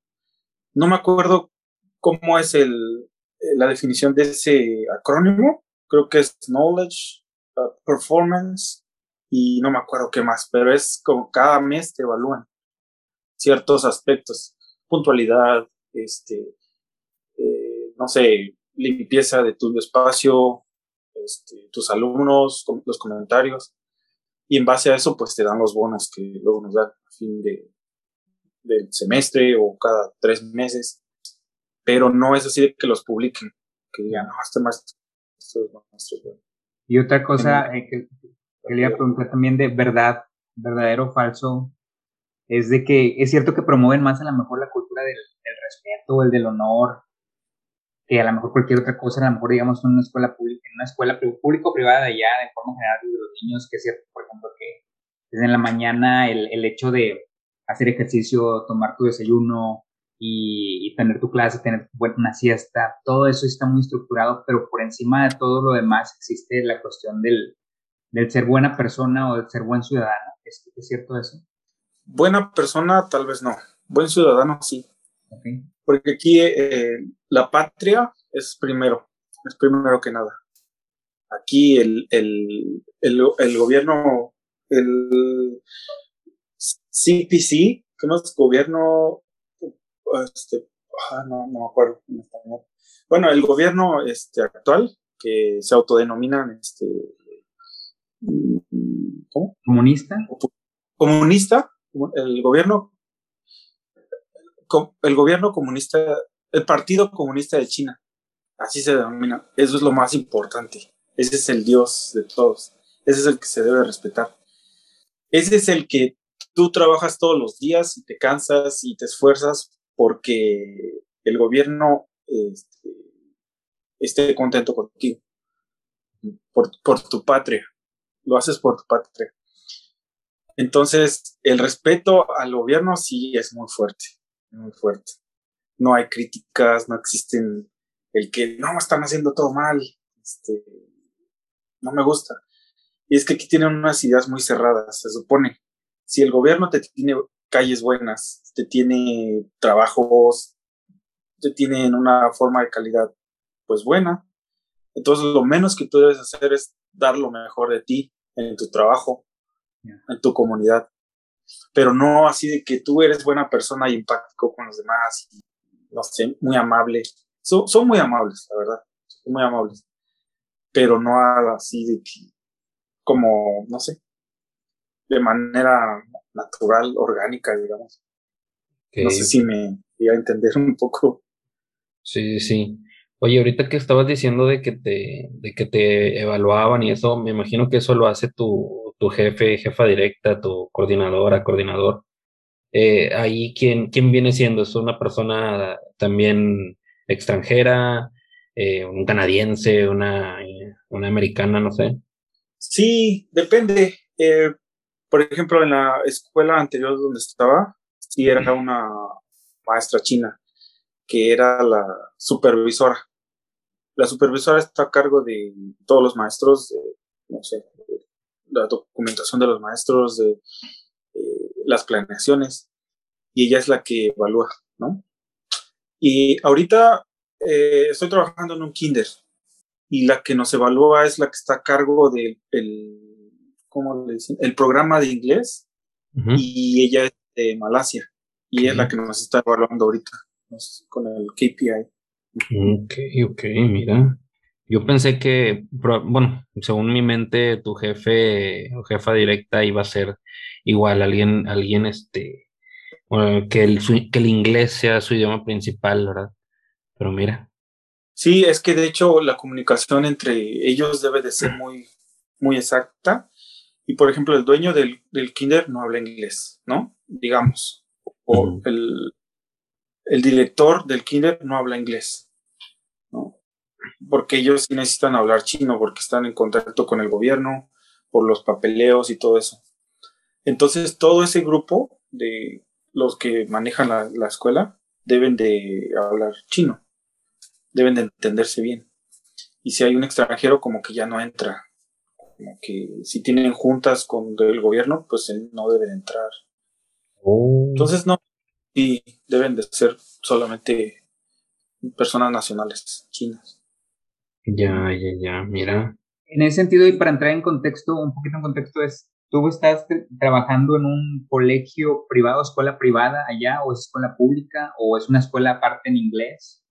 No me acuerdo cómo es el, la definición de ese acrónimo, creo que es Knowledge, uh, Performance y no me acuerdo qué más, pero es como cada mes te evalúan ciertos aspectos, puntualidad, este, eh, no sé, limpieza de tu espacio, este, tus alumnos, los comentarios, y en base a eso, pues te dan los bonos que luego nos dan a fin de, del semestre o cada tres meses pero no es así de que los publiquen, que digan, no, este maestro, este
maestro Y otra cosa eh, que quería preguntar también de verdad, verdadero o falso, es de que es cierto que promueven más a lo mejor la cultura del, respeto, el del honor, que a lo mejor cualquier otra cosa, a lo mejor digamos en una escuela pública, en una escuela pública o privada ya de forma general de los niños, que es cierto, por ejemplo, que desde en la mañana el, el hecho de hacer ejercicio, tomar tu desayuno, y, tener tu clase, tener una siesta, todo eso está muy estructurado, pero por encima de todo lo demás existe la cuestión del, del ser buena persona o del ser buen ciudadano. ¿Es, cierto eso?
Buena persona, tal vez no. Buen ciudadano, sí. Porque aquí eh, la patria es primero, es primero que nada. Aquí el, el, el, el gobierno, el CPC, que es gobierno este, ah, no, no me acuerdo Bueno, el gobierno este, actual, que se autodenominan este,
¿cómo? ¿Comunista?
Comunista, el gobierno, el gobierno comunista, el Partido Comunista de China, así se denomina. Eso es lo más importante. Ese es el Dios de todos. Ese es el que se debe respetar. Ese es el que tú trabajas todos los días y te cansas y te esfuerzas porque el gobierno este, esté contento contigo, por, por tu patria, lo haces por tu patria. Entonces, el respeto al gobierno sí es muy fuerte, muy fuerte. No hay críticas, no existen el que no están haciendo todo mal, este, no me gusta. Y es que aquí tienen unas ideas muy cerradas, se supone. Si el gobierno te tiene calles buenas, te tiene trabajos, te tiene una forma de calidad pues buena, entonces lo menos que tú debes hacer es dar lo mejor de ti en tu trabajo, en tu comunidad. Pero no así de que tú eres buena persona y empático con los demás, no sé, muy amable. son muy amables, la verdad, son muy amables. Pero no así de que, como, no sé, de manera natural, orgánica, digamos. No sé si me voy a entender un poco.
Sí, sí. Oye, ahorita que estabas diciendo de que te, de que te evaluaban y eso, me imagino que eso lo hace tu, tu jefe, jefa directa, tu coordinadora, coordinador. Eh, ahí, ¿quién, ¿quién viene siendo? ¿Es una persona también extranjera, eh, un canadiense, una, una americana, no sé?
Sí, depende. Eh, por ejemplo, en la escuela anterior donde estaba, sí era una maestra china, que era la supervisora. La supervisora está a cargo de todos los maestros, de, no sé, la documentación de los maestros, de eh, las planeaciones, y ella es la que evalúa, ¿no? Y ahorita eh, estoy trabajando en un kinder, y la que nos evalúa es la que está a cargo del ¿cómo le dicen? El programa de inglés y ella es de Malasia y es la que nos está evaluando ahorita con el KPI.
Ok, ok, mira. Yo pensé que, bueno, según mi mente, tu jefe o jefa directa iba a ser igual, alguien, alguien, este, que el, que el inglés sea su idioma principal, ¿verdad? Pero mira.
Sí, es que de hecho la comunicación entre ellos debe de ser muy, muy exacta y por ejemplo el dueño del, del kinder no habla inglés, ¿no? Digamos, o el, el, director del kinder no habla inglés. Porque ellos sí necesitan hablar chino porque están en contacto con el gobierno, por los papeleos y todo eso. Entonces todo ese grupo de los que manejan la, la escuela deben de hablar chino, deben de entenderse bien. Y si hay un extranjero como que ya no entra como que si tienen juntas con el gobierno, pues no deben entrar. Oh. Entonces, no, y deben de ser solamente personas nacionales chinas.
Ya, ya, ya, mira.
En ese sentido, y para entrar en contexto, un poquito en contexto, es, ¿tú estás trabajando en un colegio privado, escuela privada allá, o es escuela pública, o es una escuela aparte en inglés?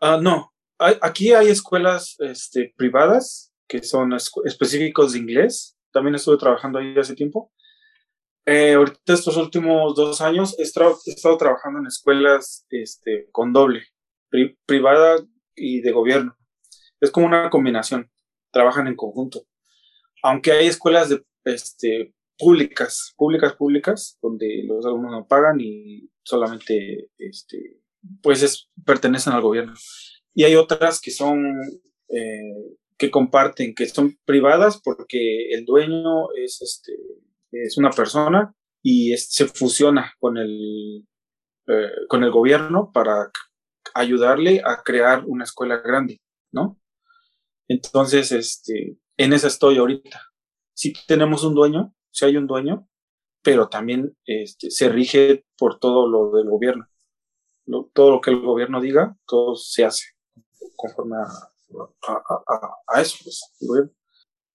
Ah, no, aquí hay escuelas este, privadas que son específicos de inglés. También estuve trabajando ahí hace tiempo. Eh, ahorita estos últimos dos años he estado, trabajando en escuelas este, con doble, privada y de gobierno. Es como una combinación, trabajan en conjunto. Aunque hay escuelas de, este, públicas, públicas, públicas, donde los alumnos no pagan y solamente este, pues pertenecen al gobierno. Y hay otras que son eh, que comparten, que son privadas porque el dueño es, este, es una persona y se fusiona con el, eh, con el gobierno para ayudarle a crear una escuela grande, ¿no? Entonces, este, en esa estoy ahorita. Si tenemos un dueño, si hay un dueño, pero también este, se rige por todo lo del gobierno. todo lo que el gobierno diga, todo se hace conforme a, a, eso. Pues,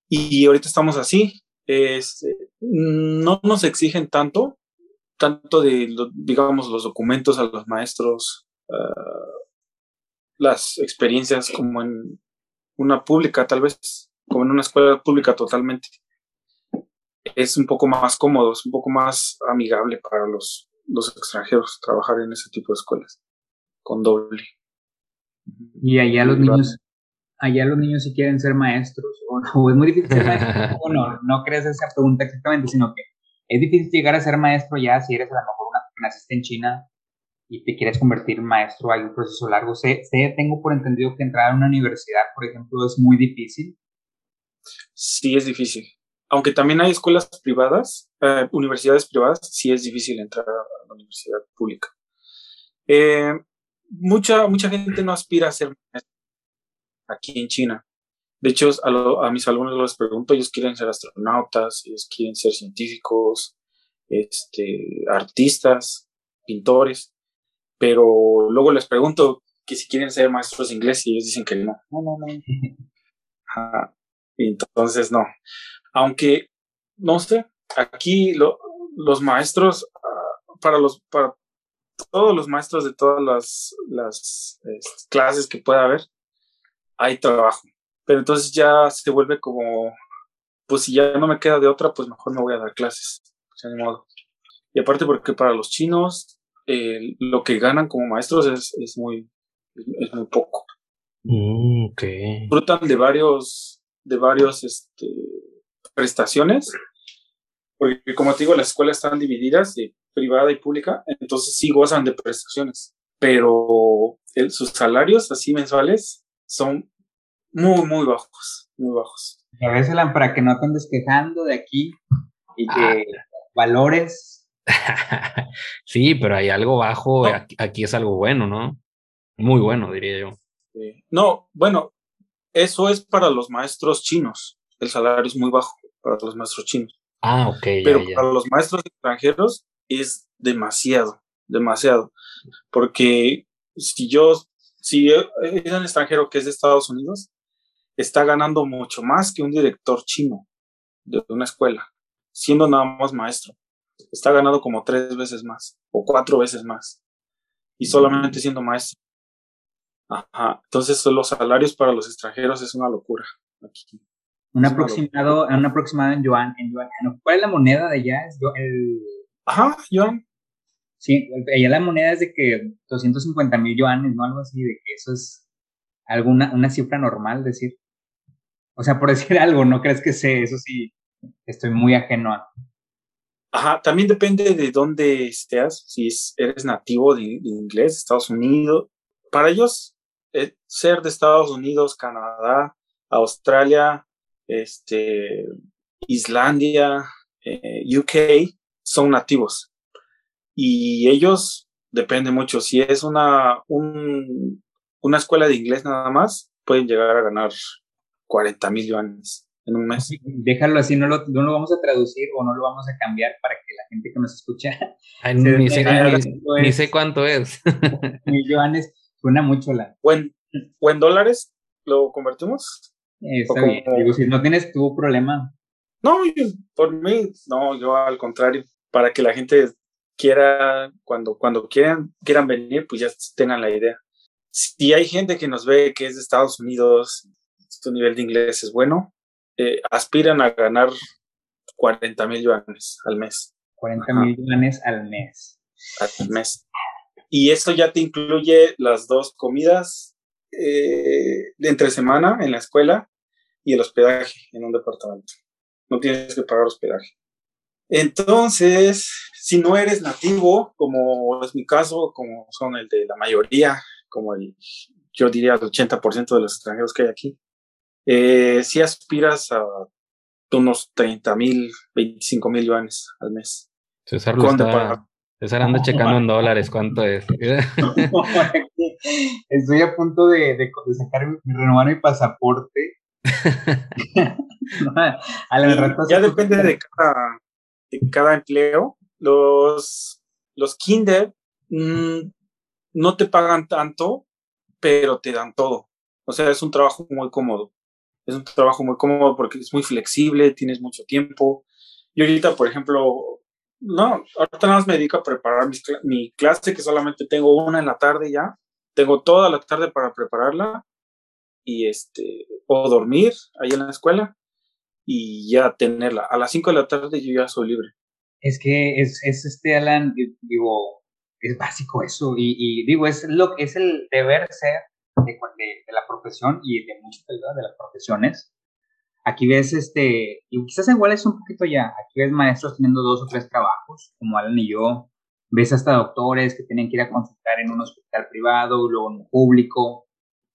y ahorita estamos así. Este, no nos exigen tanto, tanto de, digamos, los documentos a los maestros, ah, las experiencias como en una pública, tal vez, como en una escuela pública totalmente. Es un poco más cómodo, es un poco más amigable para los, los extranjeros trabajar en ese tipo de escuelas, con doble.
Y allá los niños, allá los niños si quieren ser maestros o no, es muy difícil ser maestro o no, no crees esa pregunta exactamente, sino que es difícil llegar a ser maestro ya si eres a lo mejor una que naciste en China y te quieres convertir maestro, hay un proceso largo. Sé, sé, tengo por entendido que entrar a una universidad, por ejemplo, es muy difícil.
Sí, es difícil. Aunque también hay escuelas privadas, eh, universidades privadas, sí es difícil entrar a la universidad pública. Eh, mucha, mucha gente no aspira a ser maestro aquí en China. De hecho, a, a, mis alumnos les pregunto, ellos quieren ser astronautas, ellos quieren ser científicos, este, artistas, pintores, pero luego les pregunto que si quieren ser maestros de inglés y ellos dicen que no. No, no, no. Entonces, no. Aunque, no sé, aquí los maestros, ah, para los, para todos los maestros de todas las, las este, clases que pueda haber, hay trabajo. Pero entonces ya se vuelve como, pues si ya no me queda de otra, pues mejor me voy a dar clases. Modo. Y aparte porque para los chinos, eh, lo que ganan como maestros es, es muy, es muy poco.
Mm,
Disfrutan de varios, de varios, este, prestaciones, porque como te digo, las escuelas están divididas de privada y pública, entonces sí gozan de prestaciones, pero sus salarios así mensuales son muy, muy bajos, muy bajos.
A veces para que no te andes quejando de aquí y que ah. valores.
sí, pero hay algo bajo, aquí, es algo bueno, ¿no? Muy bueno, diría yo.
No, bueno, eso es para los maestros chinos. El salario es muy bajo para los maestros chinos.
Ah, ok.
Pero para los maestros extranjeros es demasiado, demasiado. Porque si yo, si es un extranjero que es de Estados Unidos, está ganando mucho más que un director chino de una escuela, siendo nada más maestro. Está ganando como tres veces más o cuatro veces más. Y solamente siendo maestro. Ajá. Entonces los salarios para los extranjeros es una locura aquí.
Un aproximado, un aproximado en yuan, en yuan. ¿Cuál es la moneda de allá? Es el...
Ajá, yuan.
Sí, allá la moneda es de que 250 mil yuanes, ¿no? Algo así, de que eso es alguna, una cifra normal, decir. O sea, por decir algo, ¿no crees que sé? Eso sí, estoy muy ajeno a.
Ajá, también depende de dónde estés, si eres nativo de, inglés, Estados Unidos. Para ellos, eh, ser de Estados Unidos, Canadá, Australia, este, Islandia, eh, UK, son nativos. Y ellos, depende mucho, si es una, una escuela de inglés nada más, pueden llegar a ganar 40 mil yuanes en un mes.
Déjalo así, no lo, no lo vamos a traducir o no lo vamos a cambiar para que la gente que nos escucha...
ni, sé, cuánto es.
Mil yuanes, suena mucho la...
¿O en dólares lo convertimos?
Digo, si no tienes tu problema.
No, por mí, no, yo al contrario, para que la gente quiera, cuando, cuando quieran, quieran venir, pues ya tengan la idea. Si hay gente que nos ve que es de Estados Unidos, su nivel de inglés es bueno, eh, aspiran a ganar 40 mil yuanes al mes.
40 mil yuanes al mes.
Al mes. Y eso ya te incluye las dos comidas eh, de entre semana en la escuela y el hospedaje en un departamento. No tienes que pagar hospedaje. Entonces, si no eres nativo, como es mi caso, como son el de la mayoría, como el, yo diría el 80% de los extranjeros que hay aquí, eh, si aspiras a unos 30 mil, 25 mil yuanes al mes.
César, lo está, César anda checando en dólares cuánto es.
Estoy a punto de, de, sacar, renovar mi pasaporte
ya depende de cada, de cada empleo. Los, los kinder mm, no te pagan tanto, pero te dan todo. O sea, es un trabajo muy cómodo. Es un trabajo muy cómodo porque es muy flexible, tienes mucho tiempo. Yo ahorita, por ejemplo, no, ahorita nada más me dedico a preparar mi clase, que solamente tengo una en la tarde ya. Tengo toda la tarde para prepararla y este, o dormir ahí en la escuela y ya tenerla. A las 5 de la tarde yo ya soy libre.
Es que es, es este, Alan, digo, es básico eso y, y, digo, es, lo, es el deber ser de, la profesión y de muchas de las profesiones. Aquí ves, este, y quizás igual es un poquito ya, aquí ves maestros teniendo dos o tres trabajos, como Alan y yo, ves hasta doctores que tienen que ir a consultar en un hospital privado, luego en un público.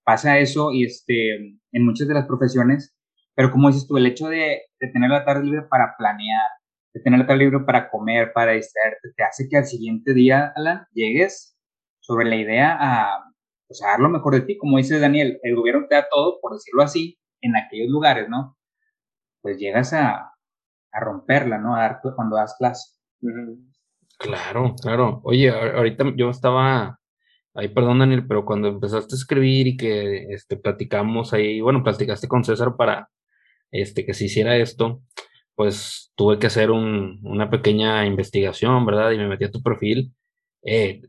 Pasa eso y este, en muchas de las profesiones, pero como dices tú, el hecho de, de tener la tarde libre para planear, de tener la tarde libre para comer, para distraerte, te hace que al siguiente día, Alan, llegues sobre la idea a, pues, a dar lo mejor de ti. Como dice Daniel, el gobierno te da todo, por decirlo así, en aquellos lugares, ¿no? Pues llegas a, a romperla, ¿no? A dar cuando das clase.
Claro, claro. Oye, ahorita yo estaba, ahí perdón Daniel, pero cuando empezaste a escribir y que este, platicamos ahí, bueno, platicaste con César para este, que se hiciera esto, pues tuve que hacer un, una pequeña investigación, ¿verdad? Y me metí a tu perfil. Eh,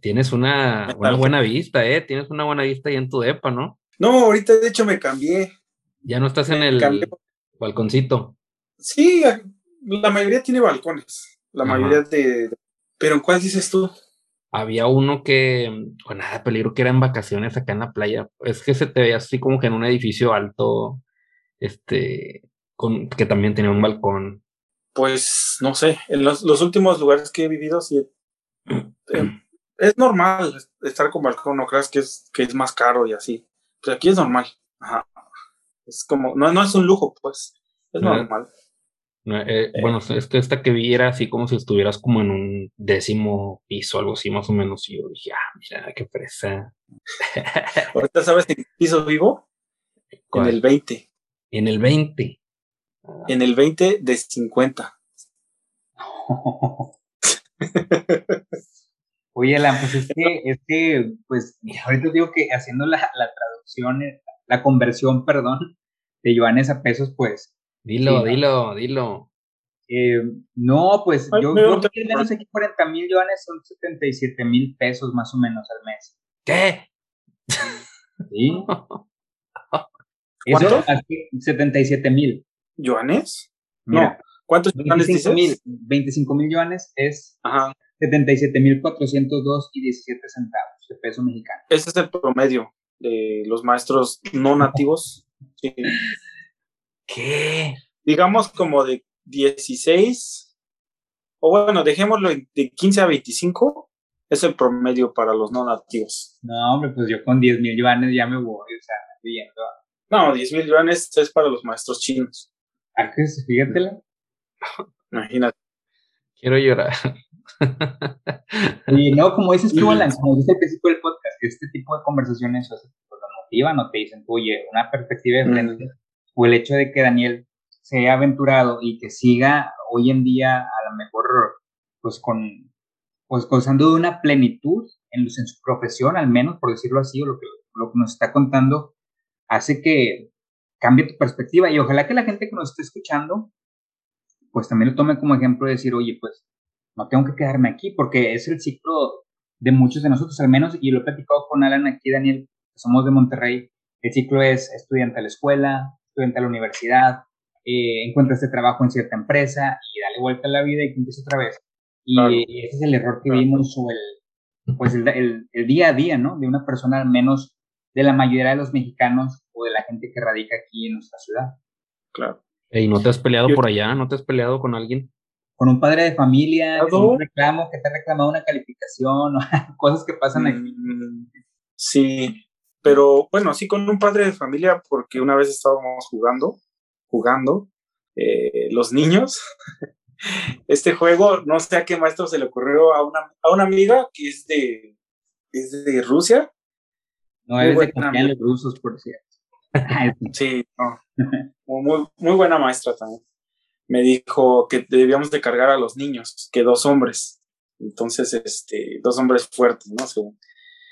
tienes una, una, buena vista, ¿eh? Tienes una buena vista ahí en tu depa, ¿no?
No, ahorita de hecho me cambié.
Ya no estás en el balconcito.
Sí, la mayoría tiene balcones. La mayoría de. ¿Pero en cuál dices tú?
Había uno que, con nada peligro, que era en vacaciones acá en la playa. Es que se te veía así como que en un edificio alto, este, con, que también tenía un balcón.
Pues no sé, en los, últimos lugares que he vivido, sí. Eh, es normal estar con balcón, no creas que es, que es más caro y así. Pero aquí es normal. Ajá. Es como, no, no es un lujo, pues. Es normal.
Eh, bueno, es que esta que vi era así como si estuvieras como en un décimo piso, algo así más o menos. Y yo dije, ah, mira, qué fresa.
¿Ahorita sabes en qué piso vivo? En el 20.
En el 20.
En el 20 de 50.
Oye, Alan, pues es que, es que, pues, ahorita digo que haciendo la, la traducción, eh, la conversión, perdón, de yuanes a pesos, pues,
Dilo, dilo, dilo.
Eh, no, pues yo, yo menos aquí 40 mil yuanes son 77 mil pesos más o menos al mes.
¿Qué?
Sí. Eso, aquí, 77 mil.
¿Yuanes? no. ¿Cuántos yuanes dices?
25 mil yuanes es 77 mil 402 y 17 centavos de peso mexicano.
Ese es el promedio de los maestros no nativos. Sí.
¿Qué?
Digamos como de 16, o bueno, dejémoslo de 15 a 25, es el promedio para los no nativos.
No, hombre, pues yo con 10 mil yuanes ya me voy, o sea, viendo.
No, 10 mil yuanes es para los maestros chinos.
¿A qué? Fíjatela.
Imagínate.
Quiero llorar.
y no, como dices tú, Alan, como dices al principio del podcast, este tipo de conversaciones pues, lo motivan o te dicen, oye, una perspectiva diferente o el hecho de que Daniel se haya aventurado y que siga hoy en día a lo mejor pues con pues gozando de una plenitud en, en su profesión, al menos por decirlo así, o lo que, lo que nos está contando, hace que cambie tu perspectiva y ojalá que la gente que nos esté escuchando pues también lo tome como ejemplo de decir, oye, pues no tengo que quedarme aquí porque es el ciclo de muchos de nosotros, al menos, y lo he platicado con Alan aquí, Daniel, que somos de Monterrey, el ciclo es estudiante a la escuela, estudiante a la universidad, eh, encuentra este trabajo en cierta empresa y dale vuelta a la vida y empieza otra vez. Y ese es el error que vimos o el, pues el, el, día a día, ¿no? De una persona al menos de la mayoría de los mexicanos o de la gente que radica aquí en nuestra ciudad.
Claro.
¿Y no te has peleado por allá? ¿No te has peleado con alguien?
Con un padre de familia, con un reclamo, que te ha reclamado una calificación, o cosas que pasan aquí. Mm,
sí, pero bueno, sí con un padre de familia, porque una vez estábamos jugando, jugando, eh, los niños, este juego, no sé a qué maestro se le ocurrió a una, a una amiga que es de, es de Rusia.
No, es de los rusos, por cierto.
Sí, no. Muy, muy buena maestra también. Me dijo que debíamos de cargar a los niños, que dos hombres. Entonces, este, dos hombres fuertes, ¿no? Según.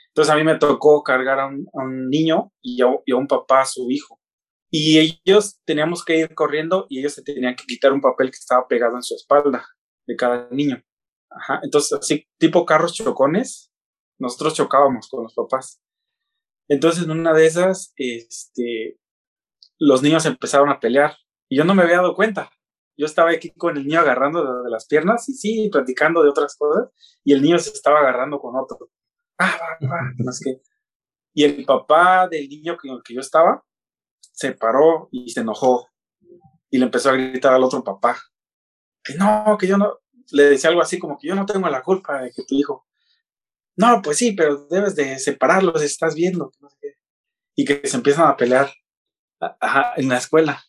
Entonces a mí me tocó cargar a un, niño y a, un papá a su hijo. Y ellos teníamos que ir corriendo y ellos se tenían que quitar un papel que estaba pegado en su espalda de cada niño. Ajá. Entonces, así, tipo carros chocones, nosotros chocábamos con los papás. Entonces, en una de esas, este, los niños empezaron a pelear y yo no me había dado cuenta. Yo estaba aquí con el niño agarrando de las piernas y sí, platicando de otras cosas y el niño se estaba agarrando con otro ah, que. Y el papá del niño con el que yo estaba se paró y se enojó y le empezó a gritar al otro papá que no, que yo no. le decía algo así como que yo no tengo la culpa de que tu hijo. No, pues sí, pero debes de separarlos, estás viendo. Y que se empiezan a pelear ajá, en la escuela,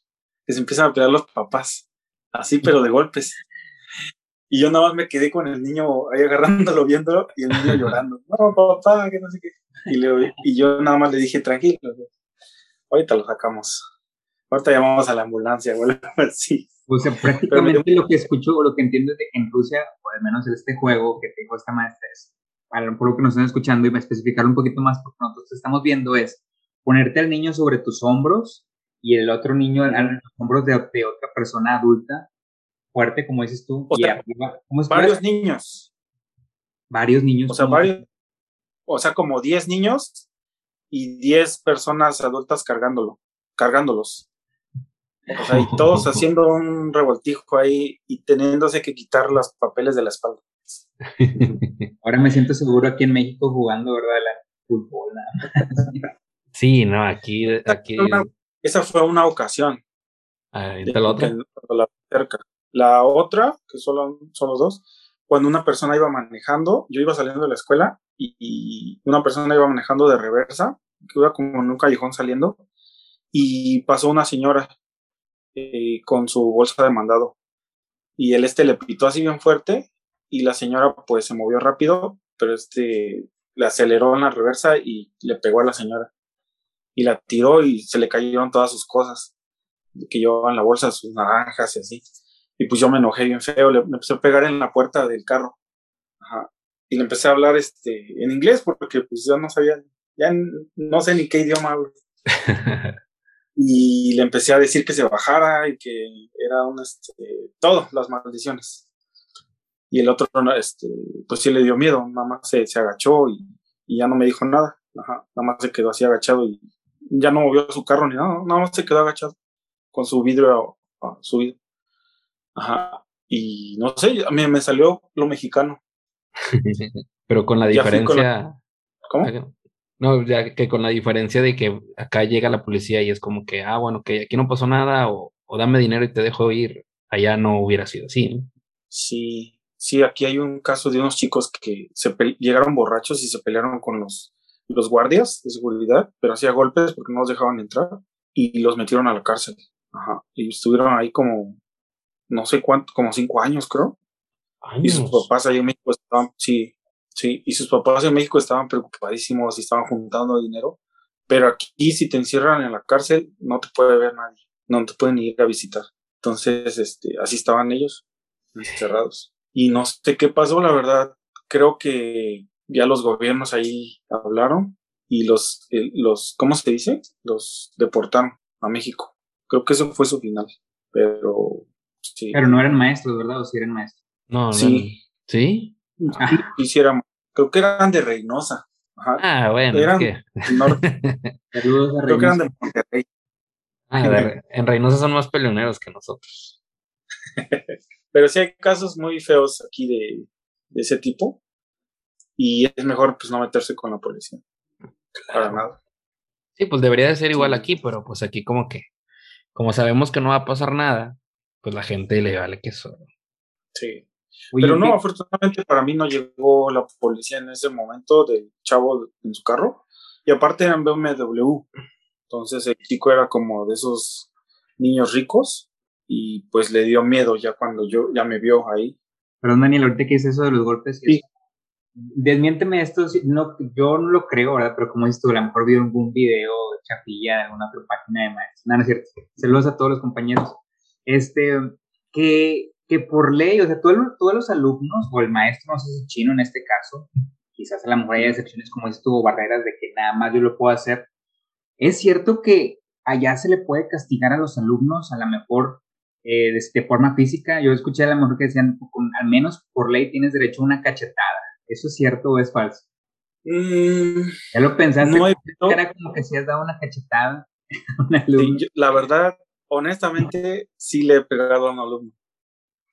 que se empiezan a pelear los papás, así, pero de golpes. Y yo nada más me quedé con el niño ahí agarrándolo, viéndolo, y el niño llorando. No, papá, que no sé qué. Y, le, y yo nada más le dije, tranquilo, ahorita lo sacamos. Ahorita llamamos a la ambulancia, güey. sí.
O sea, prácticamente lo que escucho o lo que entiendo es de que en Rusia, o al menos en este juego que te dijo esta maestra, es, por lo que nos están escuchando y me especificar un poquito más, porque nosotros estamos viendo es ponerte al niño sobre tus hombros y el otro niño en los hombros de, de, otra persona adulta, fuerte, como dices tú,
o
y
sea,
arriba. ¿cómo es
varios niños.
Varios niños.
O sea, varios, o sea, como 10 niños y 10 personas adultas cargándolo, cargándolos. O sea, y todos haciendo un revoltijo ahí y teniéndose que quitar los papeles de la espalda.
Ahora me siento seguro aquí en México jugando, ¿verdad? La fútbol.
sí, no, aquí. aquí...
Una, esa fue una ocasión.
Ah, ¿y la otra?
La, cerca. la otra, que solo son los dos, cuando una persona iba manejando, yo iba saliendo de la escuela y, y una persona iba manejando de reversa, que iba como en un callejón saliendo, y pasó una señora eh, con su bolsa de mandado. Y el este le pitó así bien fuerte y la señora pues se movió rápido, pero este le aceleró en la reversa y le pegó a la señora. Y la tiró y se le cayeron todas sus cosas que llevaba en la bolsa, sus naranjas y así. Y pues yo me enojé bien feo, le, empecé a pegar en la puerta del carro. Ajá. Y le empecé a hablar este, en inglés porque pues yo no sabía, ya no sé ni qué idioma. y le empecé a decir que se bajara y que era un, este, todo, las maldiciones. Y el otro, este, pues sí le dio miedo, nada más se, se agachó y, y, ya no me dijo nada, Ajá, nada más se quedó así agachado y ya no movió su carro ni nada, nada más se quedó agachado con su vidrio uh, subido. Ajá, y no sé, a mí me salió lo mexicano.
Pero con la diferencia...
La... ¿Cómo?
No, ya que con la diferencia de que acá llega la policía y es como que, ah, bueno, que aquí no pasó nada o, o dame dinero y te dejo ir, allá no hubiera sido así, ¿no?
Sí, sí, aquí hay un caso de unos chicos que se llegaron borrachos y se pelearon con los, los guardias de seguridad, pero hacía golpes porque no los dejaban entrar y los metieron a la cárcel. Ajá, y estuvieron ahí como, no sé cuánto, como cinco años, creo.
¿Años?
Y sus papás ahí en México estaban, sí, Sí, y sus papás en México estaban preocupadísimos y estaban juntando dinero. Pero aquí, si te encierran en la cárcel, no te puede ver nadie, no te pueden ir a visitar. Entonces, este, así estaban ellos, encerrados. Y no sé qué pasó, la verdad. Creo que ya los gobiernos ahí hablaron y los, los, ¿cómo se dice? Los deportaron a México. Creo que eso fue su final. Pero, sí.
Pero no eran maestros, ¿verdad? ¿O sí eran maestros?
No,
Sí.
¿Sí?
Ah. Hiciéramos, creo que eran de Reynosa. Ajá.
Ah, bueno,
eran
es que...
del norte.
Saludos a
creo que eran de Monterrey.
Ah, en Reynosa son más peleoneros que nosotros.
Pero sí hay casos muy feos aquí de, de ese tipo. Y es mejor pues no meterse con la policía. Para nada.
Sí, pues debería de ser igual aquí, pero pues aquí como que, como sabemos que no va a pasar nada, pues la gente le vale que eso.
Sí. Pero no,
¿qué-
afortunadamente para mí no llegó la policía en ese momento del chavo en su carro. Y aparte eran BMW. Entonces el chico era como de esos niños ricos. Y pues le dio miedo ya cuando yo ya me vio ahí.
Perdón, Daniel, ahorita que dices eso de los golpes.
Sí.
Desmiénteme esto, no, yo no lo creo, ¿verdad? Pero como dices tú, a lo mejor vi algún video de chapilla de alguna otra página de maestros. No, no es cierto. Saludos a todos los compañeros. Este, que, que por ley, o sea, todos, todos los alumnos, o el maestro, no sé si chino en este caso, quizás a lo mejor hay excepciones como tú, o barreras de que nada más yo lo puedo hacer. Es cierto que allá se le puede castigar a los alumnos, a lo mejor eh, de, de forma física. Yo escuché a lo mejor que decían, con- al menos por ley tienes derecho a una cachetada. ¿Eso es cierto o es falso?
Mm,
¿Ya lo pensaste?
no he
Era como que si has dado una cachetada a un
Sí, yo- la verdad, honestamente, sí le he pegado a un alumno.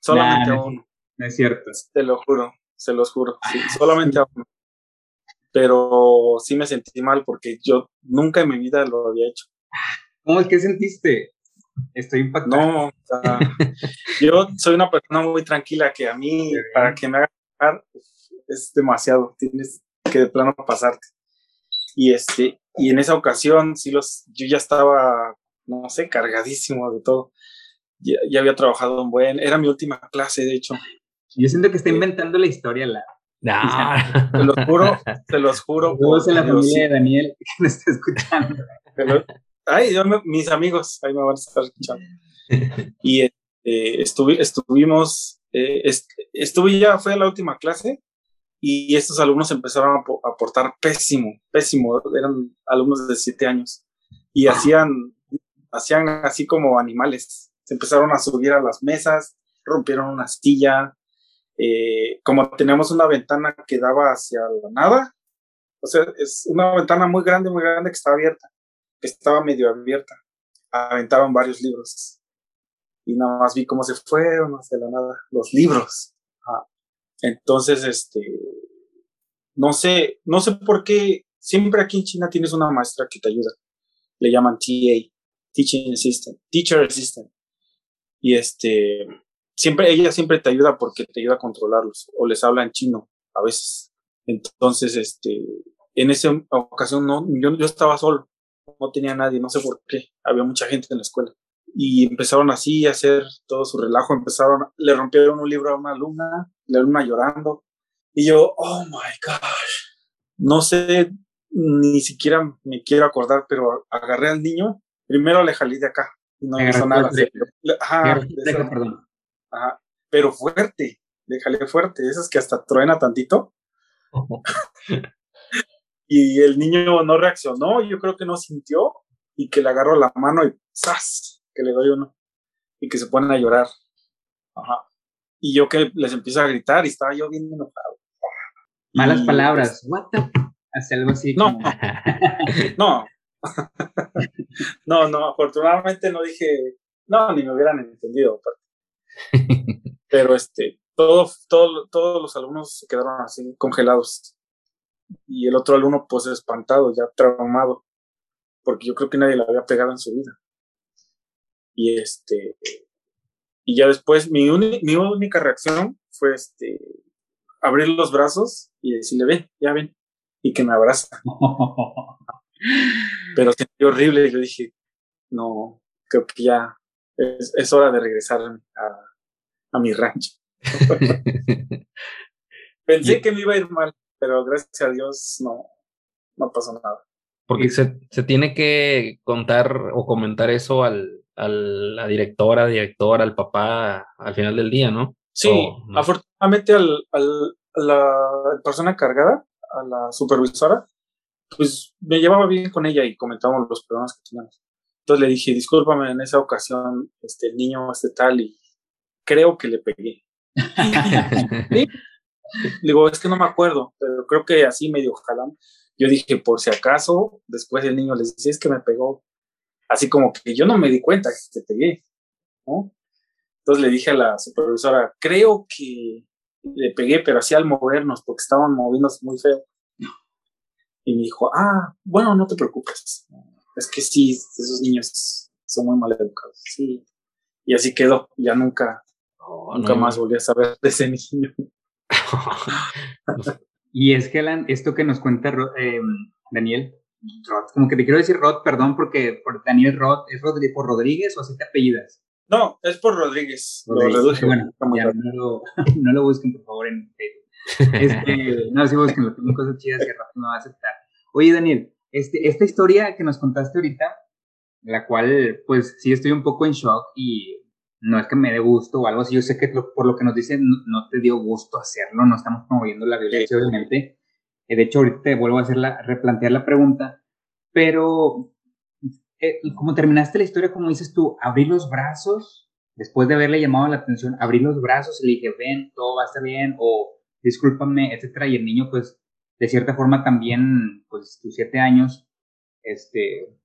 Solamente
Nah,
a
no
uno,
No es cierto.
te lo juro, se los juro. sí,
Ah,
solamente a uno. Pero sí me sentí mal porque yo nunca en mi vida lo había hecho.
¿Cómo es que sentiste? Estoy impactado.
No, o sea, yo soy una persona muy tranquila que a mí, para que me haga es demasiado. Tienes que de plano pasarte. Y este, y en esa ocasión, sí los, yo ya estaba, no sé, cargadísimo de todo. Ya, ya había trabajado un buen, era mi última clase, de hecho.
Yo siento que está inventando la historia, la.
Ah.
Te los juro, te los juro.
Todos en la familia de Daniel que me está escuchando.
te lo- ay, yo me- mis amigos, ahí me van a estar escuchando. Y eh, estuvi- estuvimos, eh, est- estuve ya, fue la última clase y estos alumnos empezaron a, po- a portar pésimo, pésimo, eran alumnos de siete años y hacían, hacían así como animales, se empezaron a subir a las mesas, rompieron una silla, eh, como teníamos una ventana que daba hacia la nada, o sea, es una ventana muy grande, muy grande que estaba abierta, estaba medio abierta, aventaron varios libros y nada más vi cómo se fueron hacia la nada los libros. Entonces, este, no sé, no sé por qué siempre aquí en China tienes una maestra que te ayuda. Le llaman TA, Teaching Assistant, Teacher Assistant. Y este, siempre, ella siempre te ayuda porque te ayuda a controlarlos o les habla en chino a veces. Entonces, este, en esa ocasión no, yo, yo estaba solo, no tenía nadie, no sé por qué, había mucha gente en la escuela. Y empezaron así a hacer todo su relajo, empezaron, le rompieron un libro a una alumna, la alumna llorando, y yo, oh my gosh, no sé, ni siquiera me quiero acordar, pero agarré al niño, primero le jalé de acá, y no me hizo nada, ajá, de
acá, perdón.
ajá, pero fuerte, le jalé fuerte, esas que hasta truena tantito, y el niño no reaccionó, yo creo que no sintió, y que le agarro la mano y ¡zas! que le doy uno, y que se ponen a llorar. Ajá. Y yo que les empiezo a gritar y estaba yo bien enojado.
Malas
Y,
palabras. What the? Hace algo así.
No.
como-
No. no, no, afortunadamente no dije, no, ni me hubieran entendido. aparte. Pero este, todo, todo, todos los alumnos se quedaron así congelados. Y el otro alumno, pues espantado, ya traumado, porque yo creo que nadie le había pegado en su vida. Y este, y ya después, mi, mi única reacción fue este, abrir los brazos y decirle, ven, ya ven, y que me abraza. Pero sentí horrible. Yo dije, no, creo que ya es, es hora de regresar a, a mi rancho. Pensé que me iba a ir mal, pero gracias a Dios no, no pasó nada.
Porque se, se tiene que contar o comentar eso al, a la directora, director, al papá al final del día, ¿no?
Sí,
no.
afortunadamente al, al- a la persona encargada, a la supervisora, pues me llevaba bien con ella y comentábamos los problemas que teníamos. Entonces le dije, discúlpame, en esa ocasión este el niño este tal y creo que le pegué. Le digo, es que no me acuerdo, pero creo que así medio jalamos. Yo dije, por si acaso, después el niño les dice, es que me pegó. Así como que yo no me di cuenta que te pegué, ¿no? Entonces le dije a la supervisora, creo que le pegué, pero así al movernos, porque estaban moviéndose muy feo. Y me dijo, ah, bueno, no te preocupes. Es que sí, esos niños son muy mal educados. Sí. Y así quedó. Ya nunca,
Oh,
nunca
no.
más volví a saber de ese niño.
Y es que Alan, esto que nos cuenta eh, Daniel, Roth, como que te quiero decir Rod, perdón, porque por Daniel Roth, ¿es Rodri- por Rodríguez o así te apellidas?
No, es por Rodríguez. Lo.
Bueno, ya no lo, no lo busquen, por favor, en Facebook. Este, no, sí busquen, tienen cosas chidas que Rafa no va a aceptar. Oye, Daniel, este, esta historia que nos contaste ahorita, la cual, pues sí estoy un poco en shock y no es que me dé gusto o algo así, yo sé que lo- por lo que nos dicen no, no te dio gusto hacerlo, no estamos promoviendo la violencia, obviamente. Eh, De hecho, ahorita te vuelvo a hacer la, replantear la pregunta, pero eh, como terminaste la historia, como dices tú, abrir los brazos, después de haberle llamado la atención, abrir los brazos y le dije, ven, todo va a estar bien, o discúlpame, etcétera, y el niño, pues, de cierta forma también, pues, tus siete años, este,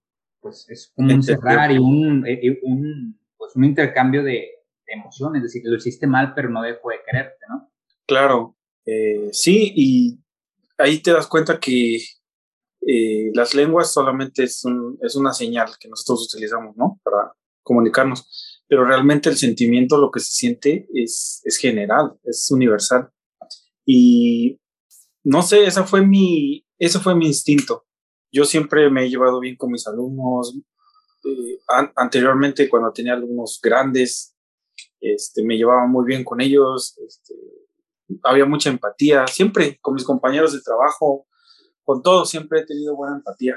pues, es como un cerrar y un, eh, eh, un, pues, un intercambio de, emociones, es decir, lo hiciste mal, pero no dejó de quererte, ¿no?
Claro, eh, sí, y ahí te das cuenta que eh, las lenguas solamente es, un- es una señal que nosotros utilizamos, ¿no? Para comunicarnos, pero realmente el sentimiento, lo que se siente es, es general, es universal. Y no sé, esa fue mi, ese fue mi instinto. Yo siempre me he llevado bien con mis alumnos. Eh, anteriormente, cuando tenía alumnos grandes, este, me llevaba muy bien con ellos. Este, había mucha empatía. Siempre con mis compañeros de trabajo, con todos, siempre he tenido buena empatía.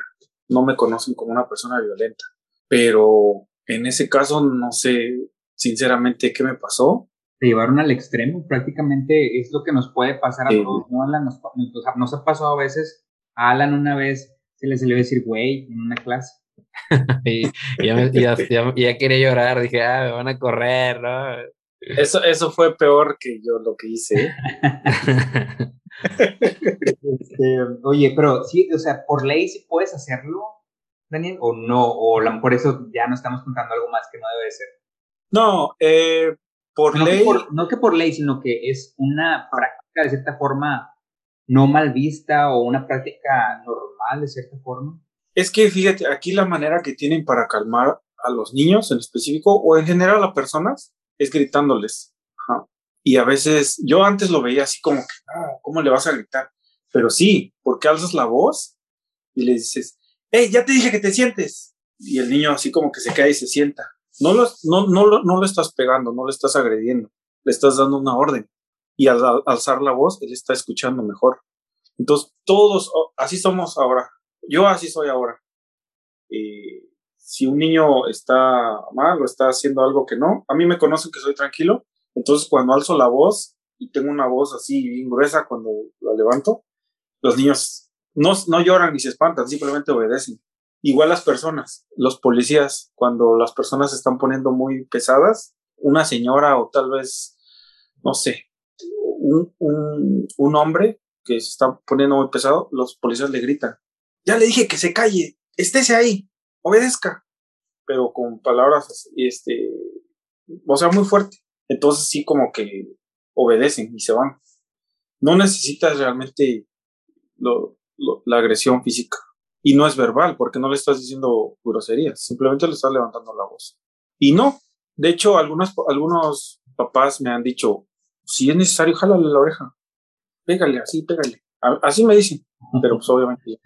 No me conocen como una persona violenta. Pero en ese caso, no sé sinceramente qué me pasó
te llevaron al extremo, prácticamente es lo que nos puede pasar a todos, ¿no, Alan? Nos, nos, ha pasado a veces, a Alan una vez se le salió decir güey en una clase.
y ya, ya, ya, quería llorar, dije, ah, me van a correr, ¿no?
Eso, eso fue peor que yo lo que hice.
Este, oye, pero sí, o sea, por ley sí puedes hacerlo, Daniel, o no, o por eso ya no estamos contando algo más que no debe ser.
No, eh, por
no
ley.
Que por, no que por ley, sino que es una práctica de cierta forma no mal vista o una práctica normal de cierta forma.
Es que fíjate, aquí la manera que tienen para calmar a los niños en específico o en general a personas es gritándoles. Y a veces yo antes lo veía así como que, ah, ¿cómo le vas a gritar? Pero sí, porque alzas la voz y le dices, hey, ya te dije que te sientes. Y el niño así como que se cae y se sienta. No lo, no, no, no le estás pegando, no le estás agrediendo, le estás dando una orden. Y al, alzar la voz, él está escuchando mejor. Entonces, todos, así somos ahora. Yo así soy ahora. Eh, si un niño está mal o está haciendo algo que no, a mí me conocen que soy tranquilo. Entonces, cuando alzo la voz y tengo una voz así bien gruesa cuando la levanto, los niños no, no lloran ni se espantan, simplemente obedecen. Igual las personas, los policías, cuando las personas se están poniendo muy pesadas, una señora o tal vez, no sé, un, un, hombre que se está poniendo muy pesado, los policías le gritan, ya le dije que se calle, estése ahí, obedezca, pero con palabras, este, o sea, muy fuerte. Entonces sí como que obedecen y se van. No necesitas realmente la agresión física. Y no es verbal, porque no le estás diciendo groserías, simplemente le estás levantando la voz. Y no, de hecho, algunos, algunos papás me han dicho, si es necesario, jálale la oreja, pégale, así, pégale. así me dicen, pero pues obviamente